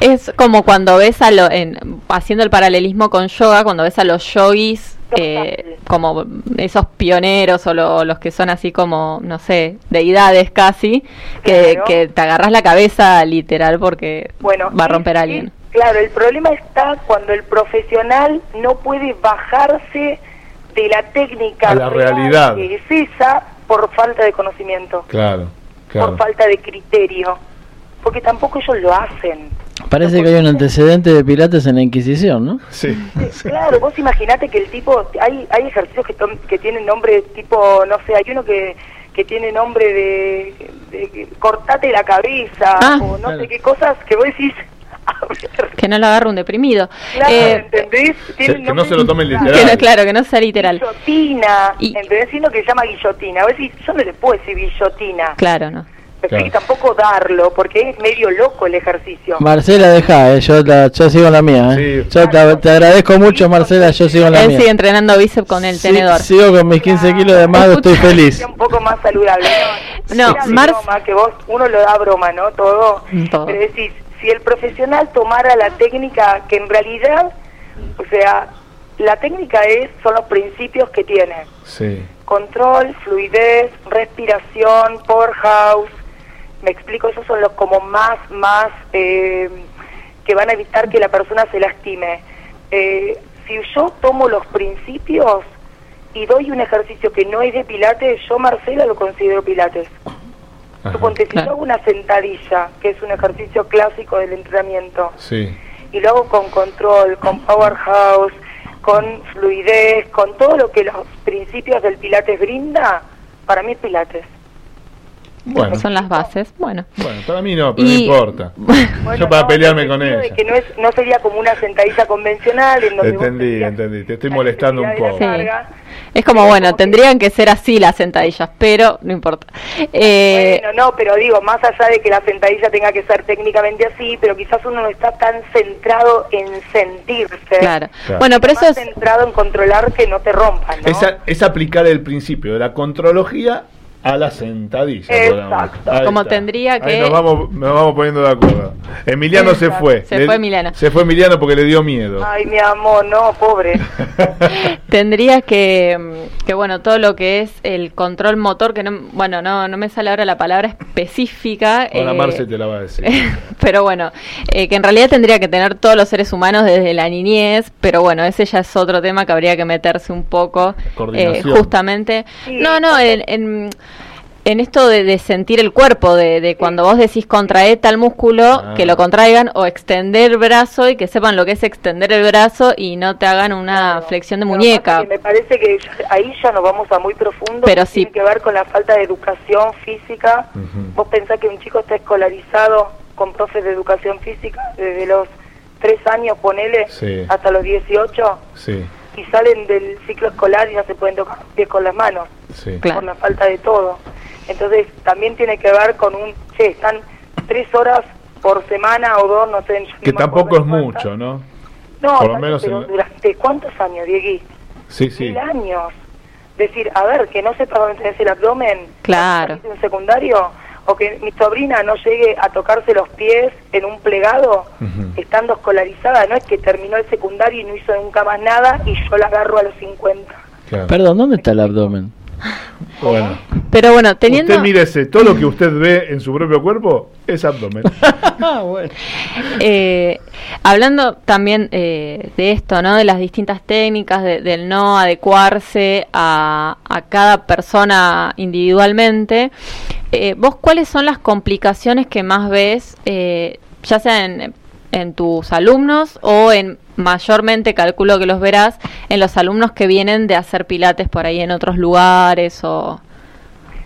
S2: es como cuando ves a lo, en, haciendo el paralelismo con yoga, cuando ves a los yogis eh, como esos pioneros o lo- los que son así como, no sé, deidades casi, que,
S7: Claro.
S2: que te agarras la cabeza literal porque
S7: Bueno,
S2: va a romper a alguien.
S7: es- claro, el problema está cuando el profesional no puede bajarse de la técnica
S1: A la
S7: real
S1: realidad.
S7: que es esa por falta de conocimiento,
S1: Claro,
S7: por
S1: claro.
S7: falta de criterio, porque tampoco ellos lo hacen.
S3: Parece que hay un antecedente de Pilates en la Inquisición, ¿no?
S1: Sí.
S7: Claro, vos imaginate que el tipo, hay, hay ejercicios que, que tienen nombre tipo, no sé, hay uno que, que tiene nombre de, de cortate la cabeza
S2: Ah.
S7: o no
S3: Claro.
S7: sé qué cosas que vos decís, a ver,
S2: Que no lo agarre un deprimido.
S7: claro,
S2: Eh,
S7: ¿entendés? Tienen
S1: que no se lo tomen
S7: raros.
S2: que no- claro, que no sea literal.
S7: Guillotina,
S2: Y-
S7: ¿entendés? Sino que se llama guillotina. Vos decís, yo no le puedo decir guillotina.
S2: Claro, no.
S1: Claro.
S7: tampoco darlo, porque es medio loco el ejercicio.
S3: Marcela, deja, eh, yo, la- yo sigo en la mía. Eh.
S1: Sí.
S3: Yo te, te agradezco mucho, Marcela, yo sigo en la
S2: Él
S3: mía.
S2: sigue entrenando bíceps con el
S3: Sí,
S2: tenedor.
S3: sigo con mis 15 kilos de más, estoy feliz.
S7: Un poco más saludable. No,
S2: No, Mar-
S7: broma, que vos, uno lo da broma, ¿no? Todo.
S2: Todo.
S7: Pero decís, si el profesional tomara la técnica que en realidad, o sea, la técnica es, son los principios que tiene.
S1: Sí.
S7: Control, fluidez, respiración, powerhouse. Me explico, esos son los como más, más eh, que van a evitar que la persona se lastime. Eh, si yo tomo los principios y doy un ejercicio que no es de pilates, yo Marcela lo considero pilates. Suponte, si yo hago una sentadilla, que es un ejercicio clásico del entrenamiento,
S1: Sí.
S7: y lo hago con control, con powerhouse, con fluidez, con todo lo que los principios del pilates brinda, para mí es pilates.
S1: Bueno.
S2: Son las bases. Bueno.
S1: Bueno, para mí no, pero
S2: Y-
S1: no importa.
S7: Bueno,
S1: Yo para
S7: no,
S1: pelearme con ella.
S7: de que no, es, no sería como una sentadilla convencional en donde
S1: Entendí, entendí. Te estoy molestando un poco.
S2: Sí. Es como, bueno, tendrían que ser así las sentadillas, pero no importa. Eh,
S7: Bueno, no, pero digo, más allá de que la sentadilla tenga que ser técnicamente así, pero quizás uno no está tan centrado en sentirse.
S2: claro.
S1: Claro.
S2: Bueno, pero eso
S7: más
S2: es...
S7: centrado en controlar que no te rompan, ¿no?
S1: Es, a- es aplicar el principio de la contrología a la sentadilla.
S7: Exacto.
S2: Como
S1: está.
S2: tendría
S1: Ahí
S2: que-
S1: nos vamos, nos vamos poniendo de acuerdo. Emiliano se fue.
S2: Se
S1: Le-
S2: fue Emiliano.
S1: Se fue Emiliano porque le dio miedo.
S7: Ay, mi amor, no, pobre.
S2: Tendría que, mm, que, bueno, todo lo que es el control motor, que no, bueno, no, no me sale ahora la palabra específica.
S1: Ahora
S2: eh,
S1: Marce te la va a decir.
S2: pero bueno, eh, que en realidad tendría que tener todos los seres humanos desde la niñez, pero bueno, ese ya es otro tema que habría que meterse un poco, eh,
S1: Coordinación.
S2: justamente.
S7: Sí,
S2: no, no, en, en, esto de, de sentir el cuerpo, de, de cuando vos decís contrae tal músculo,
S1: Ah.
S2: que lo contraigan, o extender el brazo y que sepan lo que es extender el brazo y no te hagan una
S7: Claro.
S2: flexión de muñeca.
S7: me parece que ahí ya nos vamos a muy profundo.
S2: Pero sí.
S7: Tiene que ver con la falta de educación física. Vos pensás que un chico está escolarizado con profes de educación física desde los tres años, ponele,
S1: Sí.
S7: hasta los 18,
S1: Sí,
S7: y salen del ciclo escolar y no se pueden tocar los pies con las manos
S1: sí.
S2: Claro.
S7: por la falta de todo. Entonces también tiene que ver con un, che, están tres horas por semana o dos, no sé. no
S1: Que tampoco es
S7: cuántas.
S1: mucho, ¿no?
S7: No,
S1: por lo menos
S7: pero
S1: en-
S7: durante cuántos años, Diegui?
S1: Sí, sí.
S7: Mil años. Decir, a ver, que no sepa dónde tenés el abdomen.
S2: Claro.
S7: En un secundario. O que mi sobrina no llegue a tocarse los pies en un plegado, estando escolarizada. No es que terminó el secundario y no hizo nunca más nada y yo la agarro a los 50.
S1: Claro.
S3: Perdón, ¿dónde está el abdomen?
S1: Bueno.
S2: Pero bueno, teniendo...
S1: Usted mírese, todo lo que usted ve en su propio cuerpo es abdomen.
S3: Ah, bueno.
S2: Eh, hablando también eh, de esto, ¿no? De las distintas técnicas, de- del no adecuarse a, a cada persona individualmente, eh, ¿vos cuáles son las complicaciones que más ves, ya sea en, en tus alumnos o en mayormente, calculo que los verás, en los alumnos que vienen de hacer pilates por ahí en otros lugares o...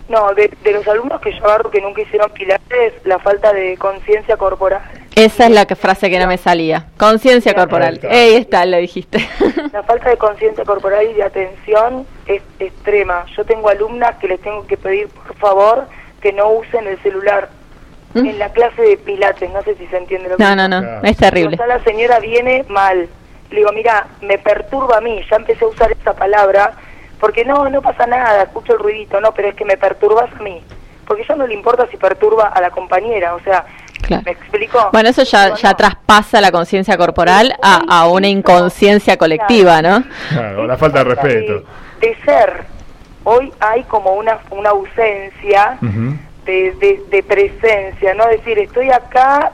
S7: No, de, de los alumnos que yo agarro que nunca hicieron pilates, la falta de conciencia corporal.
S2: Esa es la que, frase que no me salía. Conciencia corporal. Ahí está, lo dijiste.
S7: La falta de conciencia corporal y de atención es extrema. Yo tengo alumnas que les tengo que pedir, por favor, que no usen el celular. En la clase de pilates, no sé si se entiende lo que
S2: No, no, no,
S1: Claro.
S2: es terrible.
S7: O sea, la señora viene mal. Le digo, mira, me perturba a mí, ya empecé a usar esa palabra, porque no, no pasa nada, escucho el ruidito, no, pero es que me perturbas a mí. Porque ya no le importa si perturba a la compañera, o sea,
S2: Claro.
S7: ¿me explico?
S2: Bueno, eso ya, ya
S7: no.
S2: traspasa la conciencia corporal a, a una inconsciencia colectiva, ¿no?
S1: Claro, la falta de respeto.
S7: De, de ser. Hoy hay como una, una ausencia
S1: Ujú.
S7: De, de, de presencia, ¿no? decir, estoy acá,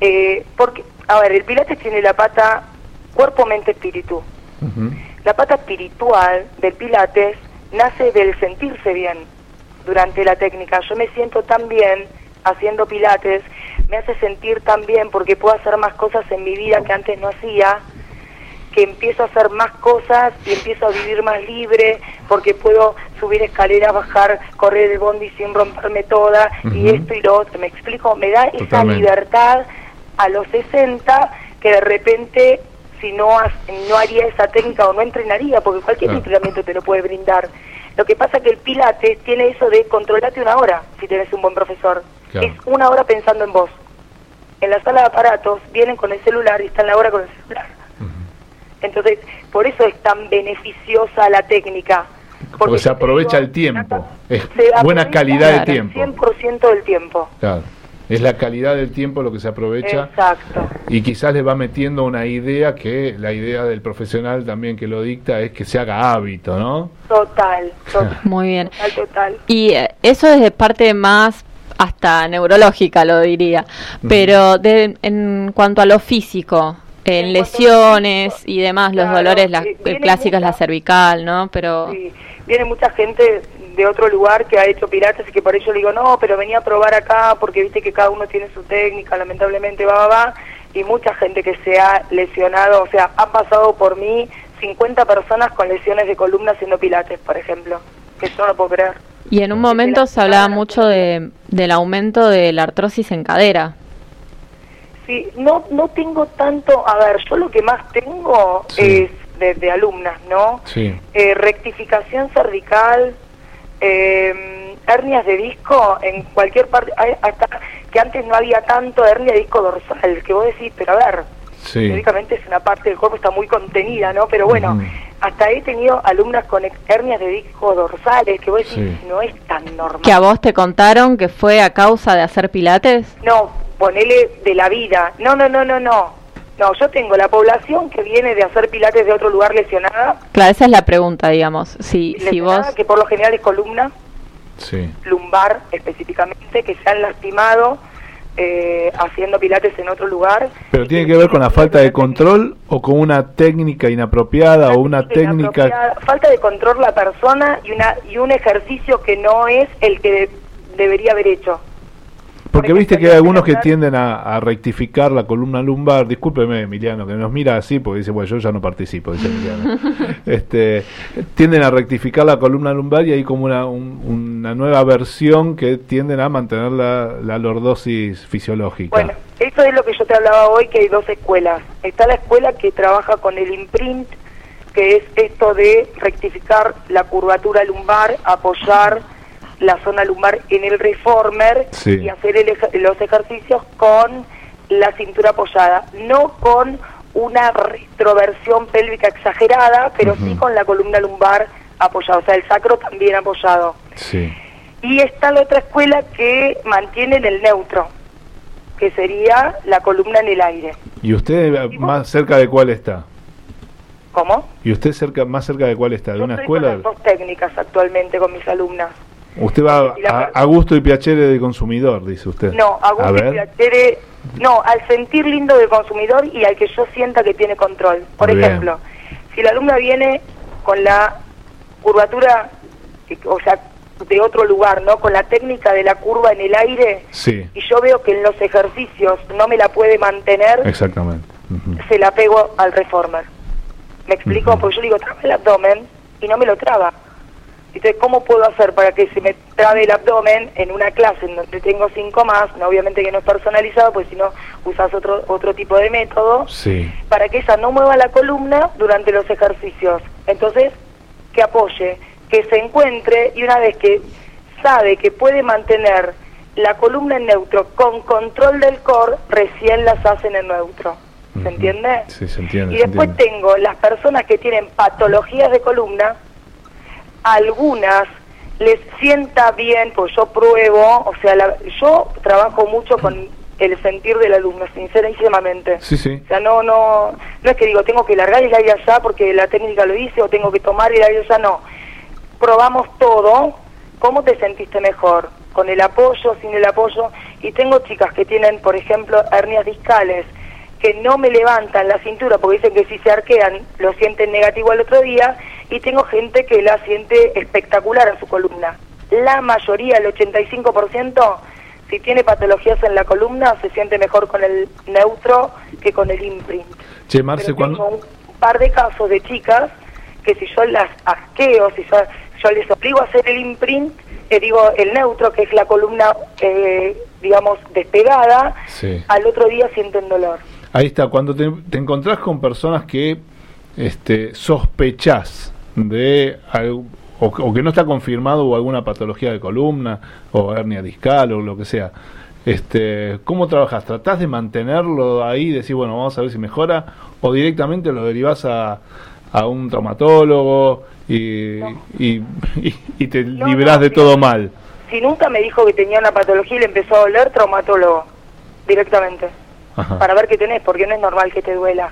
S7: eh, porque, a ver, el Pilates tiene la pata cuerpo, mente, espíritu. La pata espiritual del Pilates nace del sentirse bien durante la técnica. Yo me siento tan bien haciendo Pilates, me hace sentir tan bien porque puedo hacer más cosas en mi vida que antes no hacía, que empiezo a hacer más cosas y empiezo a vivir más libre porque puedo subir escaleras, bajar, correr el bondi sin romperme toda y esto y lo otro. ¿Me explico? Me da esa libertad a los 60 que de repente si no, no haría esa técnica o no entrenaría, porque cualquier
S1: Claro.
S7: entrenamiento te lo puede brindar. Lo que pasa que el Pilates tiene eso de controlarte una hora si tenés un buen profesor.
S1: Claro.
S7: Es una hora pensando en vos. En la sala de aparatos vienen con el celular y están la hora con el celular. Entonces, por eso es tan beneficiosa la técnica.
S1: Porque se aprovecha
S7: digo,
S1: el tiempo. Es buena calidad de tiempo.
S7: 100% del tiempo.
S1: Claro. Es la calidad del tiempo lo que se aprovecha
S7: Exacto.
S1: y quizás le va metiendo una idea que la idea del profesional también que lo dicta es que se haga hábito, ¿no?
S7: Total, total,
S2: Muy bien.
S7: total, total.
S2: Y eh, eso es de parte más hasta neurológica, lo diría. Pero de, en cuanto a lo físico, en, lesiones y demás, los dolores, la
S7: eh, viene
S2: clásica es la
S7: mucha-
S2: cervical, ¿no? Pero
S7: Sí, viene mucha gente de otro lugar que ha hecho pilates y que por ello le digo, no, pero venía a probar acá porque viste que cada uno tiene su técnica, lamentablemente va, va, va, y mucha gente que se ha lesionado, o sea, ha pasado por mí 50 personas con lesiones de columna haciendo pilates, por ejemplo, que yo no lo puedo creer.
S2: y en un momento se hablaba mucho de, del aumento de la artrosis en cadera.
S7: Sí, no, no tengo tanto, a ver, yo lo que más tengo
S1: Sí.
S7: es de, de alumnas, ¿no?
S1: Sí.
S7: Eh, rectificación cervical, eh, hernias de disco en cualquier parte, hay- hasta que antes no había tanto hernia de disco dorsal, que vos decís, pero a ver,
S1: Sí.
S7: teóricamente es una parte del cuerpo está muy contenida, ¿no? Pero bueno, hasta he tenido alumnas con hernias de disco dorsales, que vos decís,
S1: Sí.
S7: no es tan normal.
S2: Que a vos te contaron que fue a causa de hacer pilates.
S7: No, ponele de la vida. No, no, no, no, no. No, yo tengo la población que viene de hacer pilates de otro lugar lesionada,
S2: Claro, esa es la pregunta, digamos. Si, si
S7: lesionada,
S2: vos...
S7: que por lo general es columna,
S1: Sí.
S7: lumbar específicamente, que se han lastimado eh, haciendo pilates en otro lugar.
S1: Pero tiene que ver con la falta de control o con una técnica inapropiada o una técnica
S7: Falta de control la persona y, una, y un ejercicio que no es el que de- debería haber hecho.
S1: Porque
S7: Por
S1: viste que hay algunos que tienden a, a rectificar la columna lumbar. Discúlpeme, Emiliano, que nos mira así porque dice, bueno, yo ya no participo, dice Emiliano. este, tienden a rectificar la columna lumbar y hay como una, un- una nueva versión que tienden a mantener la, la lordosis fisiológica.
S7: Bueno, eso es lo que yo te hablaba hoy, que hay dos escuelas. Está la escuela que trabaja con el imprint, que es esto de rectificar la curvatura lumbar, apoyar la zona lumbar en el reformer
S1: Sí.
S7: y hacer el ej- los ejercicios con la cintura apoyada, no con una retroversión pélvica exagerada, pero sí con la columna lumbar apoyada, o sea, el sacro también apoyado.
S1: Sí.
S7: Y está la otra escuela que mantiene en el neutro, que sería la columna en el aire.
S1: ¿Y usted eh, más cerca de cuál está?
S7: ¿Cómo?
S1: ¿Y usted cerca más cerca de cuál está? ¿De
S7: Yo
S1: una
S7: estoy con
S1: escuela?
S7: las dos técnicas actualmente con mis alumnas.
S1: Usted va a, gusto y piacere de consumidor, dice usted.
S7: No, a gusto y
S1: ver.
S7: piacere- no, al sentir lindo del consumidor y al que yo sienta que tiene control. Por
S1: Muy bien.
S7: ejemplo, si la alumna viene con la curvatura, o sea, de otro lugar, ¿no? Con la técnica de la curva en el aire,
S1: Sí,
S7: y yo veo que en los ejercicios no me la puede mantener,
S1: exactamente.
S7: Se la pego al reformer. ¿Me explico?
S1: Ujú.
S7: Porque yo le digo, traba el abdomen y no me lo traba. Entonces, ¿cómo puedo hacer para que se me trabe el abdomen en una clase en donde tengo cinco más? No, obviamente que no es personalizado, pues si no usas otro, otro tipo de método,
S1: Sí,
S7: para que ella no mueva la columna durante los ejercicios. Entonces, que apoye, que se encuentre y una vez que sabe que puede mantener la columna en neutro con control del core recién las hacen en neutro. ¿Se entiende?
S1: Sí, se entiende.
S7: Y después
S1: entiende.
S7: tengo las personas que tienen patologías de columna, algunas les sienta bien, pues yo pruebo, o sea, la- yo trabajo mucho con el sentir del alumno, sincerísimamente.
S1: Sí, sí.
S7: O sea, no, no, no es que digo, tengo que largar y ir allá porque la técnica lo dice, o tengo que tomar y ir allá, no. Probamos todo, ¿cómo te sentiste mejor? Con el apoyo, sin el apoyo. Y tengo chicas que tienen, por ejemplo, hernias discales, que no me levantan la cintura porque dicen que si se arquean lo sienten negativo al otro día. Y tengo gente que la siente espectacular en su columna. La mayoría, el 85%, si tiene patologías en la columna, se siente mejor con el neutro que con el imprint.
S1: Che, Marce,
S7: Pero
S1: cuando...
S7: tengo un par de casos de chicas que si yo las asqueo, si yo, yo les obligo a hacer el imprint, eh, digo el neutro, que es la columna, eh, digamos, despegada,
S1: Sí.
S7: al otro día sienten dolor.
S1: Ahí está, cuando te, te encontrás con personas que este, sospechás de algo, o, o que no está confirmado o alguna patología de columna o hernia discal o lo que sea, este, ¿cómo trabajas? ¿Tratás de mantenerlo ahí y decir, bueno, vamos a ver si mejora? ¿O directamente lo derivás a, a un traumatólogo y, y, y- y te
S7: No,
S1: liberás
S7: no,
S1: de todo mal?
S7: Si nunca me dijo que tenía una patología y le empezó a doler, traumatólogo, directamente.
S1: Ajá.
S7: para ver qué tenés, porque no es normal que te duela.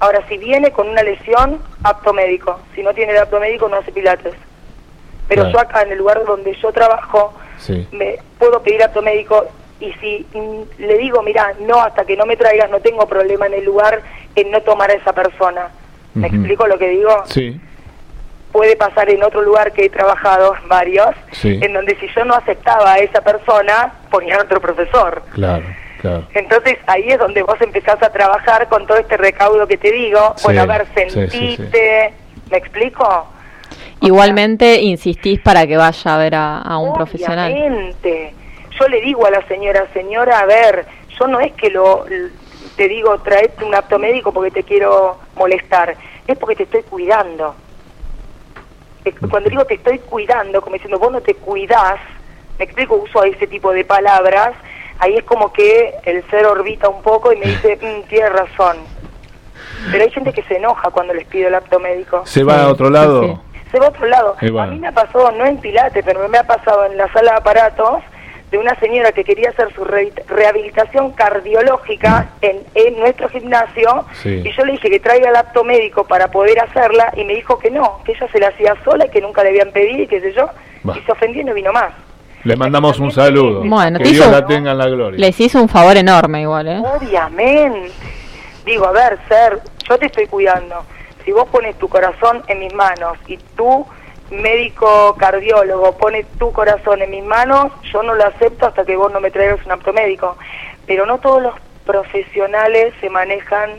S7: Ahora, si viene con una lesión, apto médico. Si no tiene el apto médico, no hace pilates. Pero
S1: Claro.
S7: yo acá, en el lugar donde yo trabajo,
S1: Sí.
S7: me puedo pedir apto médico y si mm, le digo, mira, no, hasta que no me traigas, no tengo problema en el lugar en no tomar a esa persona. ¿Me explico lo que digo?
S1: Sí,
S7: Puede pasar en otro lugar que he trabajado, varios,
S1: Sí.
S7: en donde si yo no aceptaba a esa persona, ponía a otro profesor.
S1: claro, claro.
S7: Entonces ahí es donde vos empezás a trabajar con todo este recaudo que te digo.
S1: Sí,
S7: bueno, a ver,
S1: sí, sí,
S7: sentite, ¿me explico?
S2: Igualmente insistís para que vaya a ver a, a un profesional.
S7: Obviamente. Yo le digo a la señora, señora, a ver, yo no es que lo te digo traete un apto médico porque te quiero molestar, es porque te estoy cuidando. Eh, Cuando digo te estoy cuidando, como diciendo vos no te cuidás, me explico, uso ese tipo de palabras, ahí es como que el ser orbita un poco y me dice, mm, tienes razón. Pero hay gente que se enoja cuando les pido el apto médico.
S1: ¿Se va
S2: Sí,
S1: a otro lado?
S2: sí.
S7: Se va a otro lado.
S1: Bueno.
S7: A mí me ha pasado, no en Pilates, pero me ha pasado en la sala de aparatos de una señora que quería hacer su re- rehabilitación cardiológica en, en nuestro gimnasio
S1: Sí.
S7: y yo le dije que traiga el apto médico para poder hacerla y me dijo que no, que ella se la hacía sola y que nunca le habían pedido y qué sé yo,
S1: Bah.
S7: y se ofendió y no vino más.
S1: Le mandamos un saludo.
S2: Bueno,
S1: que
S2: te
S1: Dios
S2: hizo-
S1: la tenga en la gloria.
S2: Les hizo un favor enorme igual, ¿eh?
S7: Obviamente. Digo, a ver, Ser, yo te estoy cuidando. Si vos pones tu corazón en mis manos y tú, médico cardiólogo, pones tu corazón en mis manos, yo no lo acepto hasta que vos no me traigas un apto médico. Pero no todos los profesionales se manejan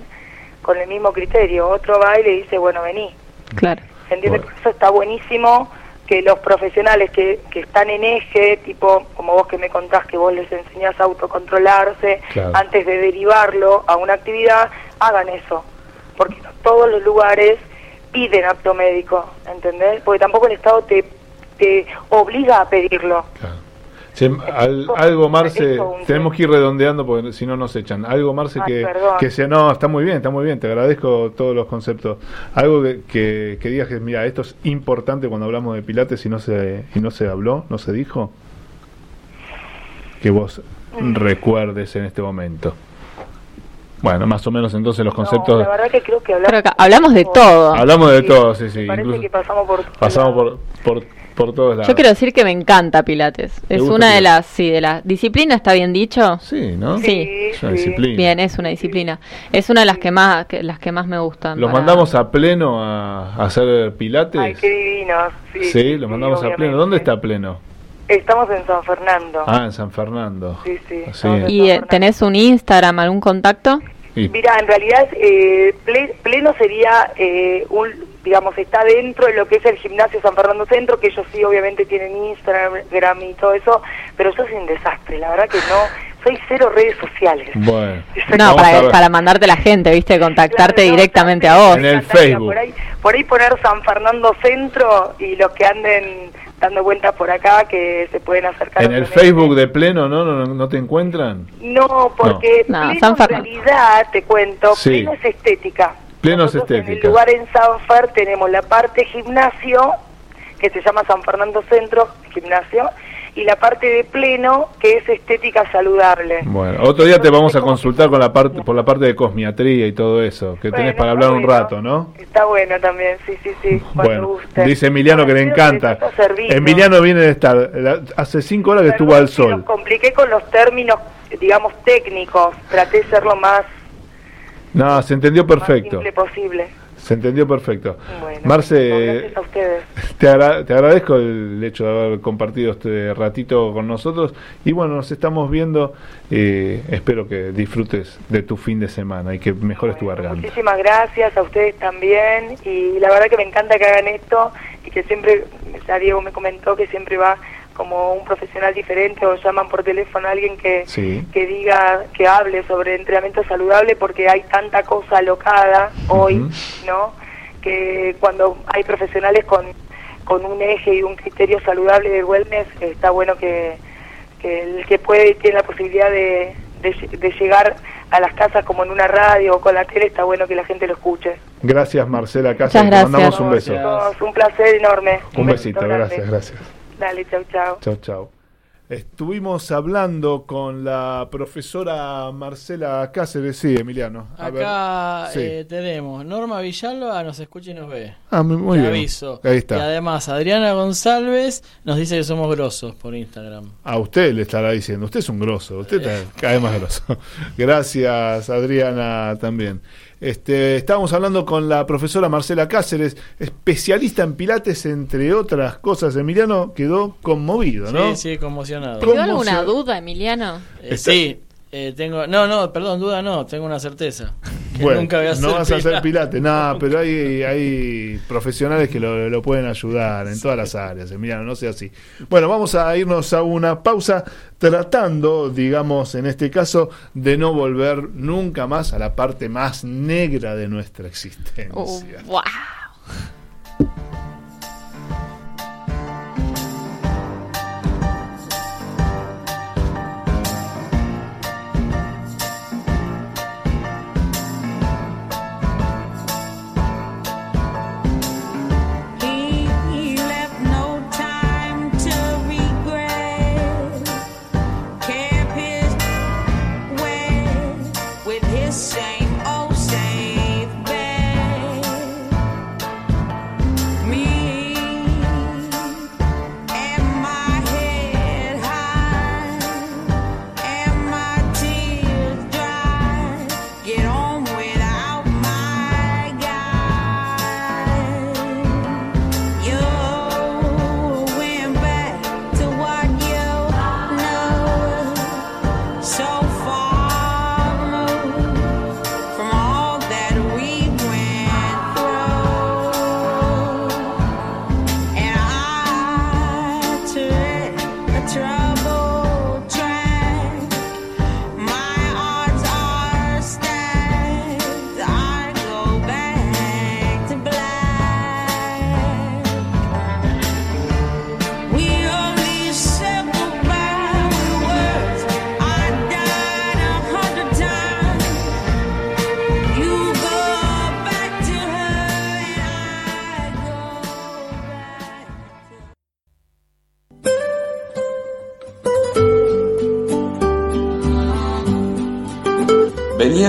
S7: con el mismo criterio. Otro va y le dice, bueno, vení.
S2: Claro.
S7: ¿Se entiende?
S1: Bueno.
S7: Eso está buenísimo que los profesionales que, que están en eje, tipo como vos que me contás que vos les enseñás a autocontrolarse
S1: Claro.
S7: antes de derivarlo a una actividad, hagan eso. Porque no todos los lugares piden apto médico, ¿entendés? Porque tampoco el Estado te, te obliga a pedirlo.
S1: Claro. Che, al- algo, Marce, tenemos que ir redondeando porque si no nos echan. Algo, Marce,
S7: Ay,
S1: que,
S7: perdón.
S1: que sea. No, está muy bien, está muy bien. Te agradezco todos los conceptos. Algo que, que, que digas que, mira, esto es importante cuando hablamos de Pilates y no se, y no se habló, no se dijo. Que vos
S7: Mm.
S1: recuerdes en este momento. Bueno, más o menos entonces los
S7: No,
S1: conceptos.
S7: la verdad que creo que hablamos,
S2: hablamos de todo.
S1: Hablamos de todo, sí, sí.
S7: Parece
S1: incluso
S7: que pasamos por
S1: pasamos por, por todos lados.
S2: Yo quiero decir que me encanta Pilates.
S1: ¿Te
S2: Es una de
S1: Pilates?
S2: las, sí, de las disciplinas, ¿está bien dicho?
S1: Sí, ¿no?
S2: Sí.
S1: Es una
S7: sí.
S1: disciplina.
S2: Bien, es una disciplina. Es una de las que más, que, las que más me gustan.
S1: ¿Los
S2: para-
S1: mandamos a pleno a, a hacer pilates?
S7: Ay, qué divinos. Sí,
S1: sí, los mandamos a pleno. ¿Dónde está pleno?
S7: Estamos en San Fernando.
S1: Ah, en San Fernando.
S7: Sí, sí.
S2: ¿Y eh,
S7: Fernando.
S2: tenés un Instagram, algún contacto?
S1: Y-
S7: Mira, en realidad eh, ple- pleno sería un, digamos, está dentro de lo que es el gimnasio San Fernando Centro, que ellos sí obviamente tienen Instagram y todo eso, pero yo soy un desastre, la verdad que no, soy cero redes sociales.
S1: Bueno.
S2: No, para, para mandarte la gente, ¿viste? Contactarte
S7: Claro, no,
S2: directamente
S7: me
S2: a vos.
S1: En el Facebook.
S7: Por ahí, por ahí poner San Fernando Centro y los que anden dando vueltas por acá que se pueden acercar.
S1: En el. Facebook de Pleno, ¿no? ¿No, no te encuentran?
S7: No, porque
S9: No. No,
S7: Pleno
S9: San
S7: en realidad, te cuento,
S1: Sí.
S7: Pleno es estética.
S1: Pleno es
S7: Nosotros En el
S1: estética.
S7: lugar en Sanfer tenemos la parte gimnasio, que se llama San Fernando Centro Gimnasio, y la parte de Pleno, que es estética saludable.
S1: Bueno, otro día te vamos a consultar con la parte, por la parte de cosmiatría y todo eso, que tenés
S7: Bueno,
S1: para hablar un rato, ¿no?
S7: Está bueno también, sí, sí, sí,
S1: Bueno,
S7: guste.
S1: dice Emiliano que le encanta. Emiliano viene de estar, la- hace cinco horas que estuvo al sol.
S7: los compliqué con los términos, digamos, técnicos. Traté de ser lo más,
S1: No, se entendió
S7: más
S1: perfecto.
S7: simple posible.
S1: Se entendió perfecto.
S7: Bueno,
S1: Marce,
S7: a ustedes.
S1: te, agra- te agradezco el hecho de haber compartido este ratito con nosotros y bueno, nos estamos viendo. eh, espero que disfrutes de tu fin de semana y que mejores tu garganta.
S7: Muchísimas gracias a ustedes también y la verdad que me encanta que hagan esto y que siempre, ya Diego me comentó que siempre va como un profesional diferente o llaman por teléfono a alguien que,
S1: Sí.
S7: que diga, que hable sobre entrenamiento saludable porque hay tanta cosa alocada hoy. ¿no? Que cuando hay profesionales con, con un eje y un criterio saludable de wellness, está bueno que, que el que puede y tiene la posibilidad de, de, de llegar a las casas como en una radio o con la tele, está bueno que la gente lo escuche.
S1: Gracias Marcela
S9: Muchas
S1: te
S9: gracias.
S1: mandamos un beso.
S7: Un placer enorme.
S1: Un besito, gracias, gracias.
S7: Dale, chau, chau.
S1: Chao, chao. Estuvimos hablando con la profesora Marcela Cáceres, sí, Emiliano. A ver.
S3: Acá
S1: Sí.
S3: eh, tenemos Norma Villalba, nos escucha y nos ve.
S1: Ah, muy,
S3: Te
S1: bien.
S3: aviso.
S1: Ahí
S3: Y
S1: está.
S3: además, Adriana González nos dice que somos grosos por Instagram.
S1: A usted le estará diciendo, usted es un grosso, usted está cada vez más grosso. Gracias, Adriana, también. Este, estábamos hablando con la profesora Marcela Cáceres, especialista en pilates, entre otras cosas. Emiliano quedó conmovido, ¿no?
S3: Sí, sí, conmocionado.
S9: ¿Te dio
S1: ¿Cómo
S9: alguna duda, Emiliano?
S3: Eh, sí, eh, tengo. No, no, perdón, duda no, tengo una certeza. Que
S1: Bueno,
S3: nunca voy a hacer
S1: no vas a hacer
S3: pilates.
S1: nada, pero hay, hay profesionales que lo, lo pueden ayudar en todas las áreas, Emiliano, no sea así. Bueno, vamos a irnos a una pausa tratando, digamos, en este caso, de no volver nunca más a la parte más negra de nuestra existencia.
S9: Oh, wow.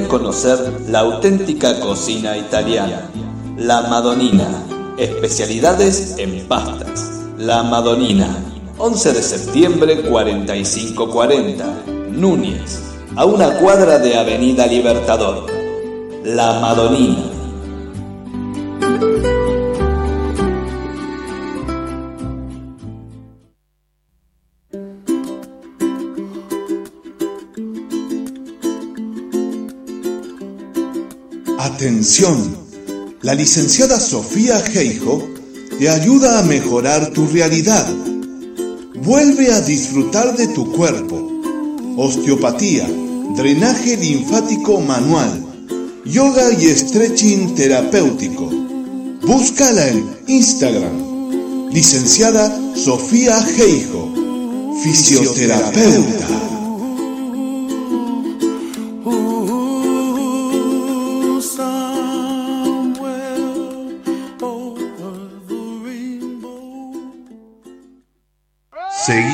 S6: Conocer la auténtica cocina italiana, la Madonina, especialidades en pastas. La Madonina, 11 de septiembre 4540, Núñez, a una cuadra de Avenida Libertador. La Madonina.
S5: Atención, la licenciada Sofía Geijo te ayuda a mejorar tu realidad. Vuelve a disfrutar de tu cuerpo. Osteopatía, drenaje linfático manual, yoga y stretching terapéutico. Búscala en Instagram Licenciada Sofía Geijo, fisioterapeuta.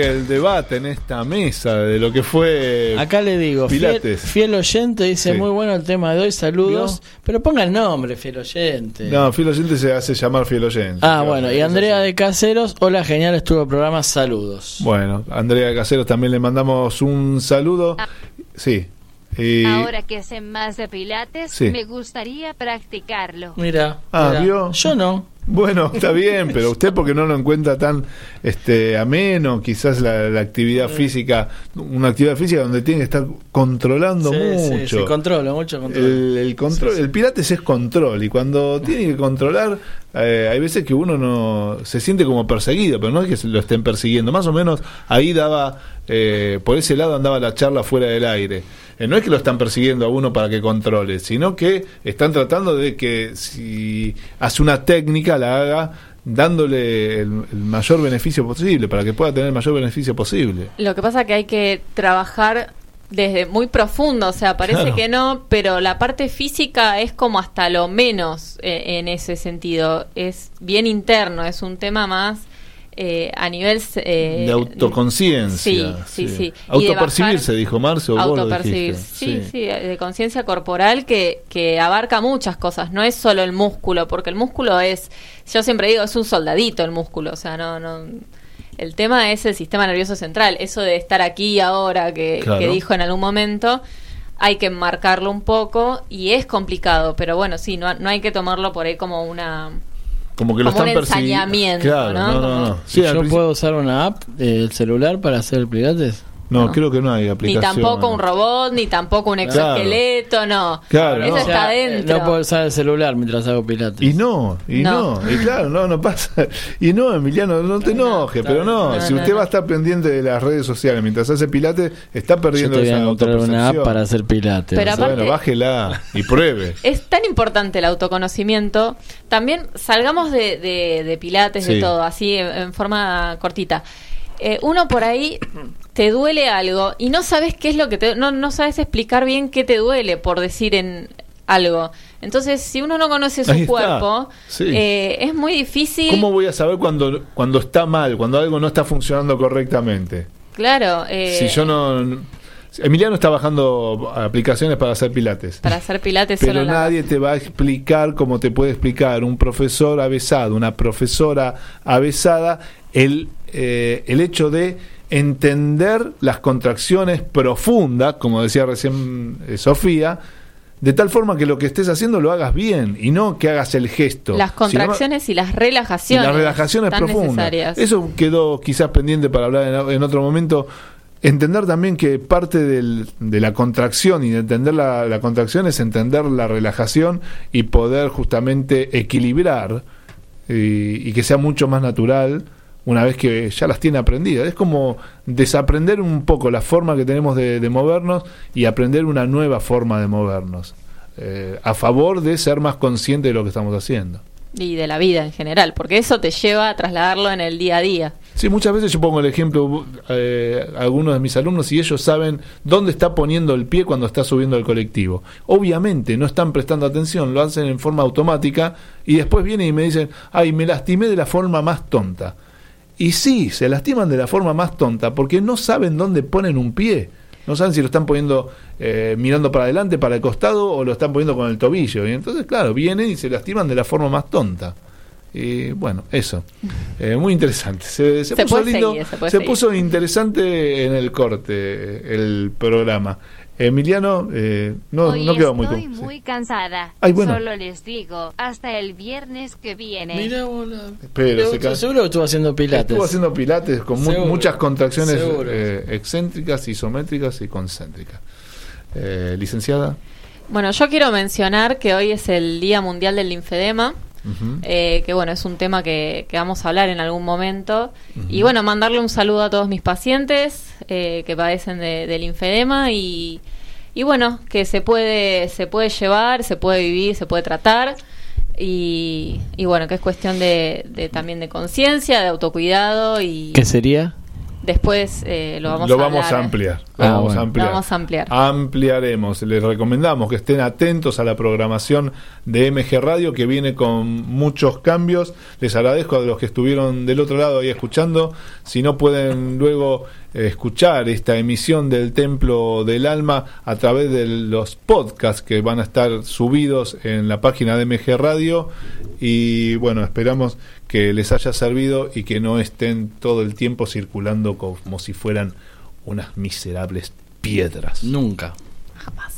S1: Sigue el debate en esta mesa de lo que fue
S3: Acá le digo, fiel,
S1: Pilates.
S3: fiel oyente dice
S1: Sí.
S3: muy bueno el tema de hoy, saludos. Pero ponga el nombre, fiel oyente.
S1: No, fiel oyente se hace llamar fiel oyente.
S3: Ah, bueno, y Andrea de Caseros, hola, genial, estuvo el programa, saludos.
S1: Bueno, Andrea Caseros también le mandamos un saludo. Sí. Y-
S4: Ahora que sé más de pilates,
S1: Sí.
S4: me gustaría practicarlo.
S3: Mira,
S1: Ah,
S3: mira.
S1: ¿vio?
S3: yo no.
S1: Bueno, está bien, pero usted porque no lo encuentra tan este ameno, quizás la, la actividad física, una actividad física donde tiene que estar controlando
S3: Sí, sí,
S1: mucho.
S3: sí, controlo, mucho control.
S1: El, el control, el pilates es control y cuando tiene que controlar, eh, hay veces que uno no se siente como perseguido, pero no es que se lo estén persiguiendo. Más o menos ahí daba, eh, por ese lado andaba la charla fuera del aire. Eh, no es que lo están persiguiendo a uno para que controle, sino que están tratando de que si hace una técnica la haga dándole el, el mayor beneficio posible, para que pueda tener el mayor beneficio posible.
S2: Lo que pasa que hay que trabajar desde muy profundo, o sea, parece
S1: Claro.
S2: que no, pero la parte física es como hasta lo menos eh, en ese sentido. Es bien interno, es un tema más eh, a nivel... eh,
S1: de autoconciencia.
S2: Sí, sí, sí. De
S1: Autopercibirse, dijo Marcio. vos lo
S2: Autopercibir,
S1: dijiste.
S2: sí, sí, de conciencia corporal que, que abarca muchas cosas, no es solo el músculo, porque el músculo es, yo siempre digo, es un soldadito el músculo, o sea, no, no, el tema es el sistema nervioso central, eso de estar aquí ahora que,
S1: Claro.
S2: que dijo en algún momento, hay que marcarlo un poco y es complicado, pero bueno, sí, no, no hay que tomarlo por ahí como una...
S1: Como que lo
S2: Como un
S1: están persiguiendo.
S2: ensañamiento,
S1: Claro,
S2: ¿no?
S1: no, no, no. Sí,
S3: ¿Yo
S1: principio-
S3: puedo usar una app del celular para hacer el pilates?
S1: No, creo que no hay
S2: Ni
S1: aplicación.
S2: tampoco un robot, ni tampoco un
S1: Claro.
S2: exoesqueleto, no.
S1: Claro,
S2: Eso
S1: no.
S2: está
S3: O sea,
S2: dentro.
S3: No puedo usar el celular mientras hago pilates.
S1: Y no, y no.
S2: No.
S1: y claro, no, no pasa. Y no, Emiliano, no te enojes, pero no,
S2: No,
S1: si
S2: no,
S1: usted
S2: no.
S1: va a estar pendiente de las redes sociales mientras hace pilates, está
S3: Yo
S1: perdiendo
S3: te voy a
S1: esa
S3: encontrar una app para hacer pilates.
S2: Pero aparte-
S1: Bueno, bájela y pruebe.
S2: Es tan importante el autoconocimiento. También salgamos de, de- de pilates,
S1: Sí.
S2: de todo, así en, en forma cortita. Eh, uno por ahí te duele algo y no sabes qué es lo que te... No, no sabes explicar bien qué te duele por decir en algo. Entonces, si uno no conoce su cuerpo,
S1: Sí.
S2: eh, es muy difícil...
S1: ¿Cómo voy a saber cuando, cuando está mal, cuando algo no está funcionando correctamente?
S2: Claro. eh,
S1: Si yo no... Emiliano está bajando aplicaciones para hacer pilates.
S2: Para hacer pilates
S1: Pero
S2: la-
S1: nadie te va a explicar como te puede explicar un profesor avesado, una profesora avesada, el, eh, el hecho de entender las contracciones profundas, como decía recién eh, Sofía, de tal forma que lo que estés haciendo lo hagas bien y no que hagas el gesto.
S2: Las
S1: sino-
S2: contracciones y las
S1: y
S2: relajaciones.
S1: las relajaciones profundas.
S2: necesarias.
S1: Eso quedó quizás pendiente para hablar en, en otro momento. Entender también que parte del- de la contracción y de entender la, la contracción es entender la relajación y poder justamente equilibrar y, y que sea mucho más natural una vez que ya las tiene aprendidas. Es como desaprender un poco la forma que tenemos de, de movernos y aprender una nueva forma de movernos. eh, a favor de ser más consciente de lo que estamos haciendo.
S2: Y de la vida en general, porque eso te lleva a trasladarlo en el día a día.
S1: Sí, muchas veces yo pongo el ejemplo eh, a algunos de mis alumnos y ellos saben dónde está poniendo el pie cuando está subiendo el colectivo. Obviamente no están prestando atención, lo hacen en forma automática y después vienen y me dicen, ay, me lastimé de la forma más tonta. Y sí, se lastiman de la forma más tonta porque no saben dónde ponen un pie. No saben si lo están poniendo eh, mirando para adelante, para el costado o lo están poniendo con el tobillo. Y entonces, claro, vienen y se lastiman de la forma más tonta. Y bueno, eso. Eh, muy interesante. Se, se
S2: Se
S1: puso
S2: puede
S1: lindo.
S2: seguir, se
S1: puso interesante en el corte el programa. Emiliano, eh, no,
S4: Hoy
S1: no quedó muy
S4: estoy
S1: sí.
S4: muy cansada.
S1: Ay, bueno.
S4: Solo les digo, hasta el viernes que viene.
S3: Mira, bola.
S1: Pero se
S3: seguro que estuvo haciendo pilates.
S1: Estuvo haciendo pilates con mu- muchas contracciones eh, excéntricas, isométricas y concéntricas. Eh, licenciada.
S2: Bueno, yo quiero mencionar que hoy es el Día Mundial del Linfedema,
S10: eh, que bueno, es un tema que, que vamos a hablar en algún momento. Y bueno, mandarle un saludo a todos mis pacientes eh, que padecen de- del linfedema y, y bueno, que se puede, se puede llevar, se puede vivir, se puede tratar. Y, y bueno, que es cuestión de, de también de conciencia, de autocuidado y
S3: ¿Qué sería?
S10: Después eh, lo vamos
S1: lo
S10: a
S1: vamos
S10: hablar.
S1: a ampliar. Lo
S3: Ah,
S1: vamos
S3: bueno.
S1: a ampliar.
S10: Lo vamos a ampliar.
S1: Ampliaremos. Les recomendamos que estén atentos a la programación de MG Radio que viene con muchos cambios. Les agradezco a los que estuvieron del otro lado ahí escuchando. Si no pueden luego eh, escuchar esta emisión del Templo del Alma a través de los podcasts que van a estar subidos en la página de MG Radio. Y bueno, esperamos que les haya servido y que no estén todo el tiempo circulando como si fueran unas miserables piedras.
S3: Nunca.
S10: Jamás.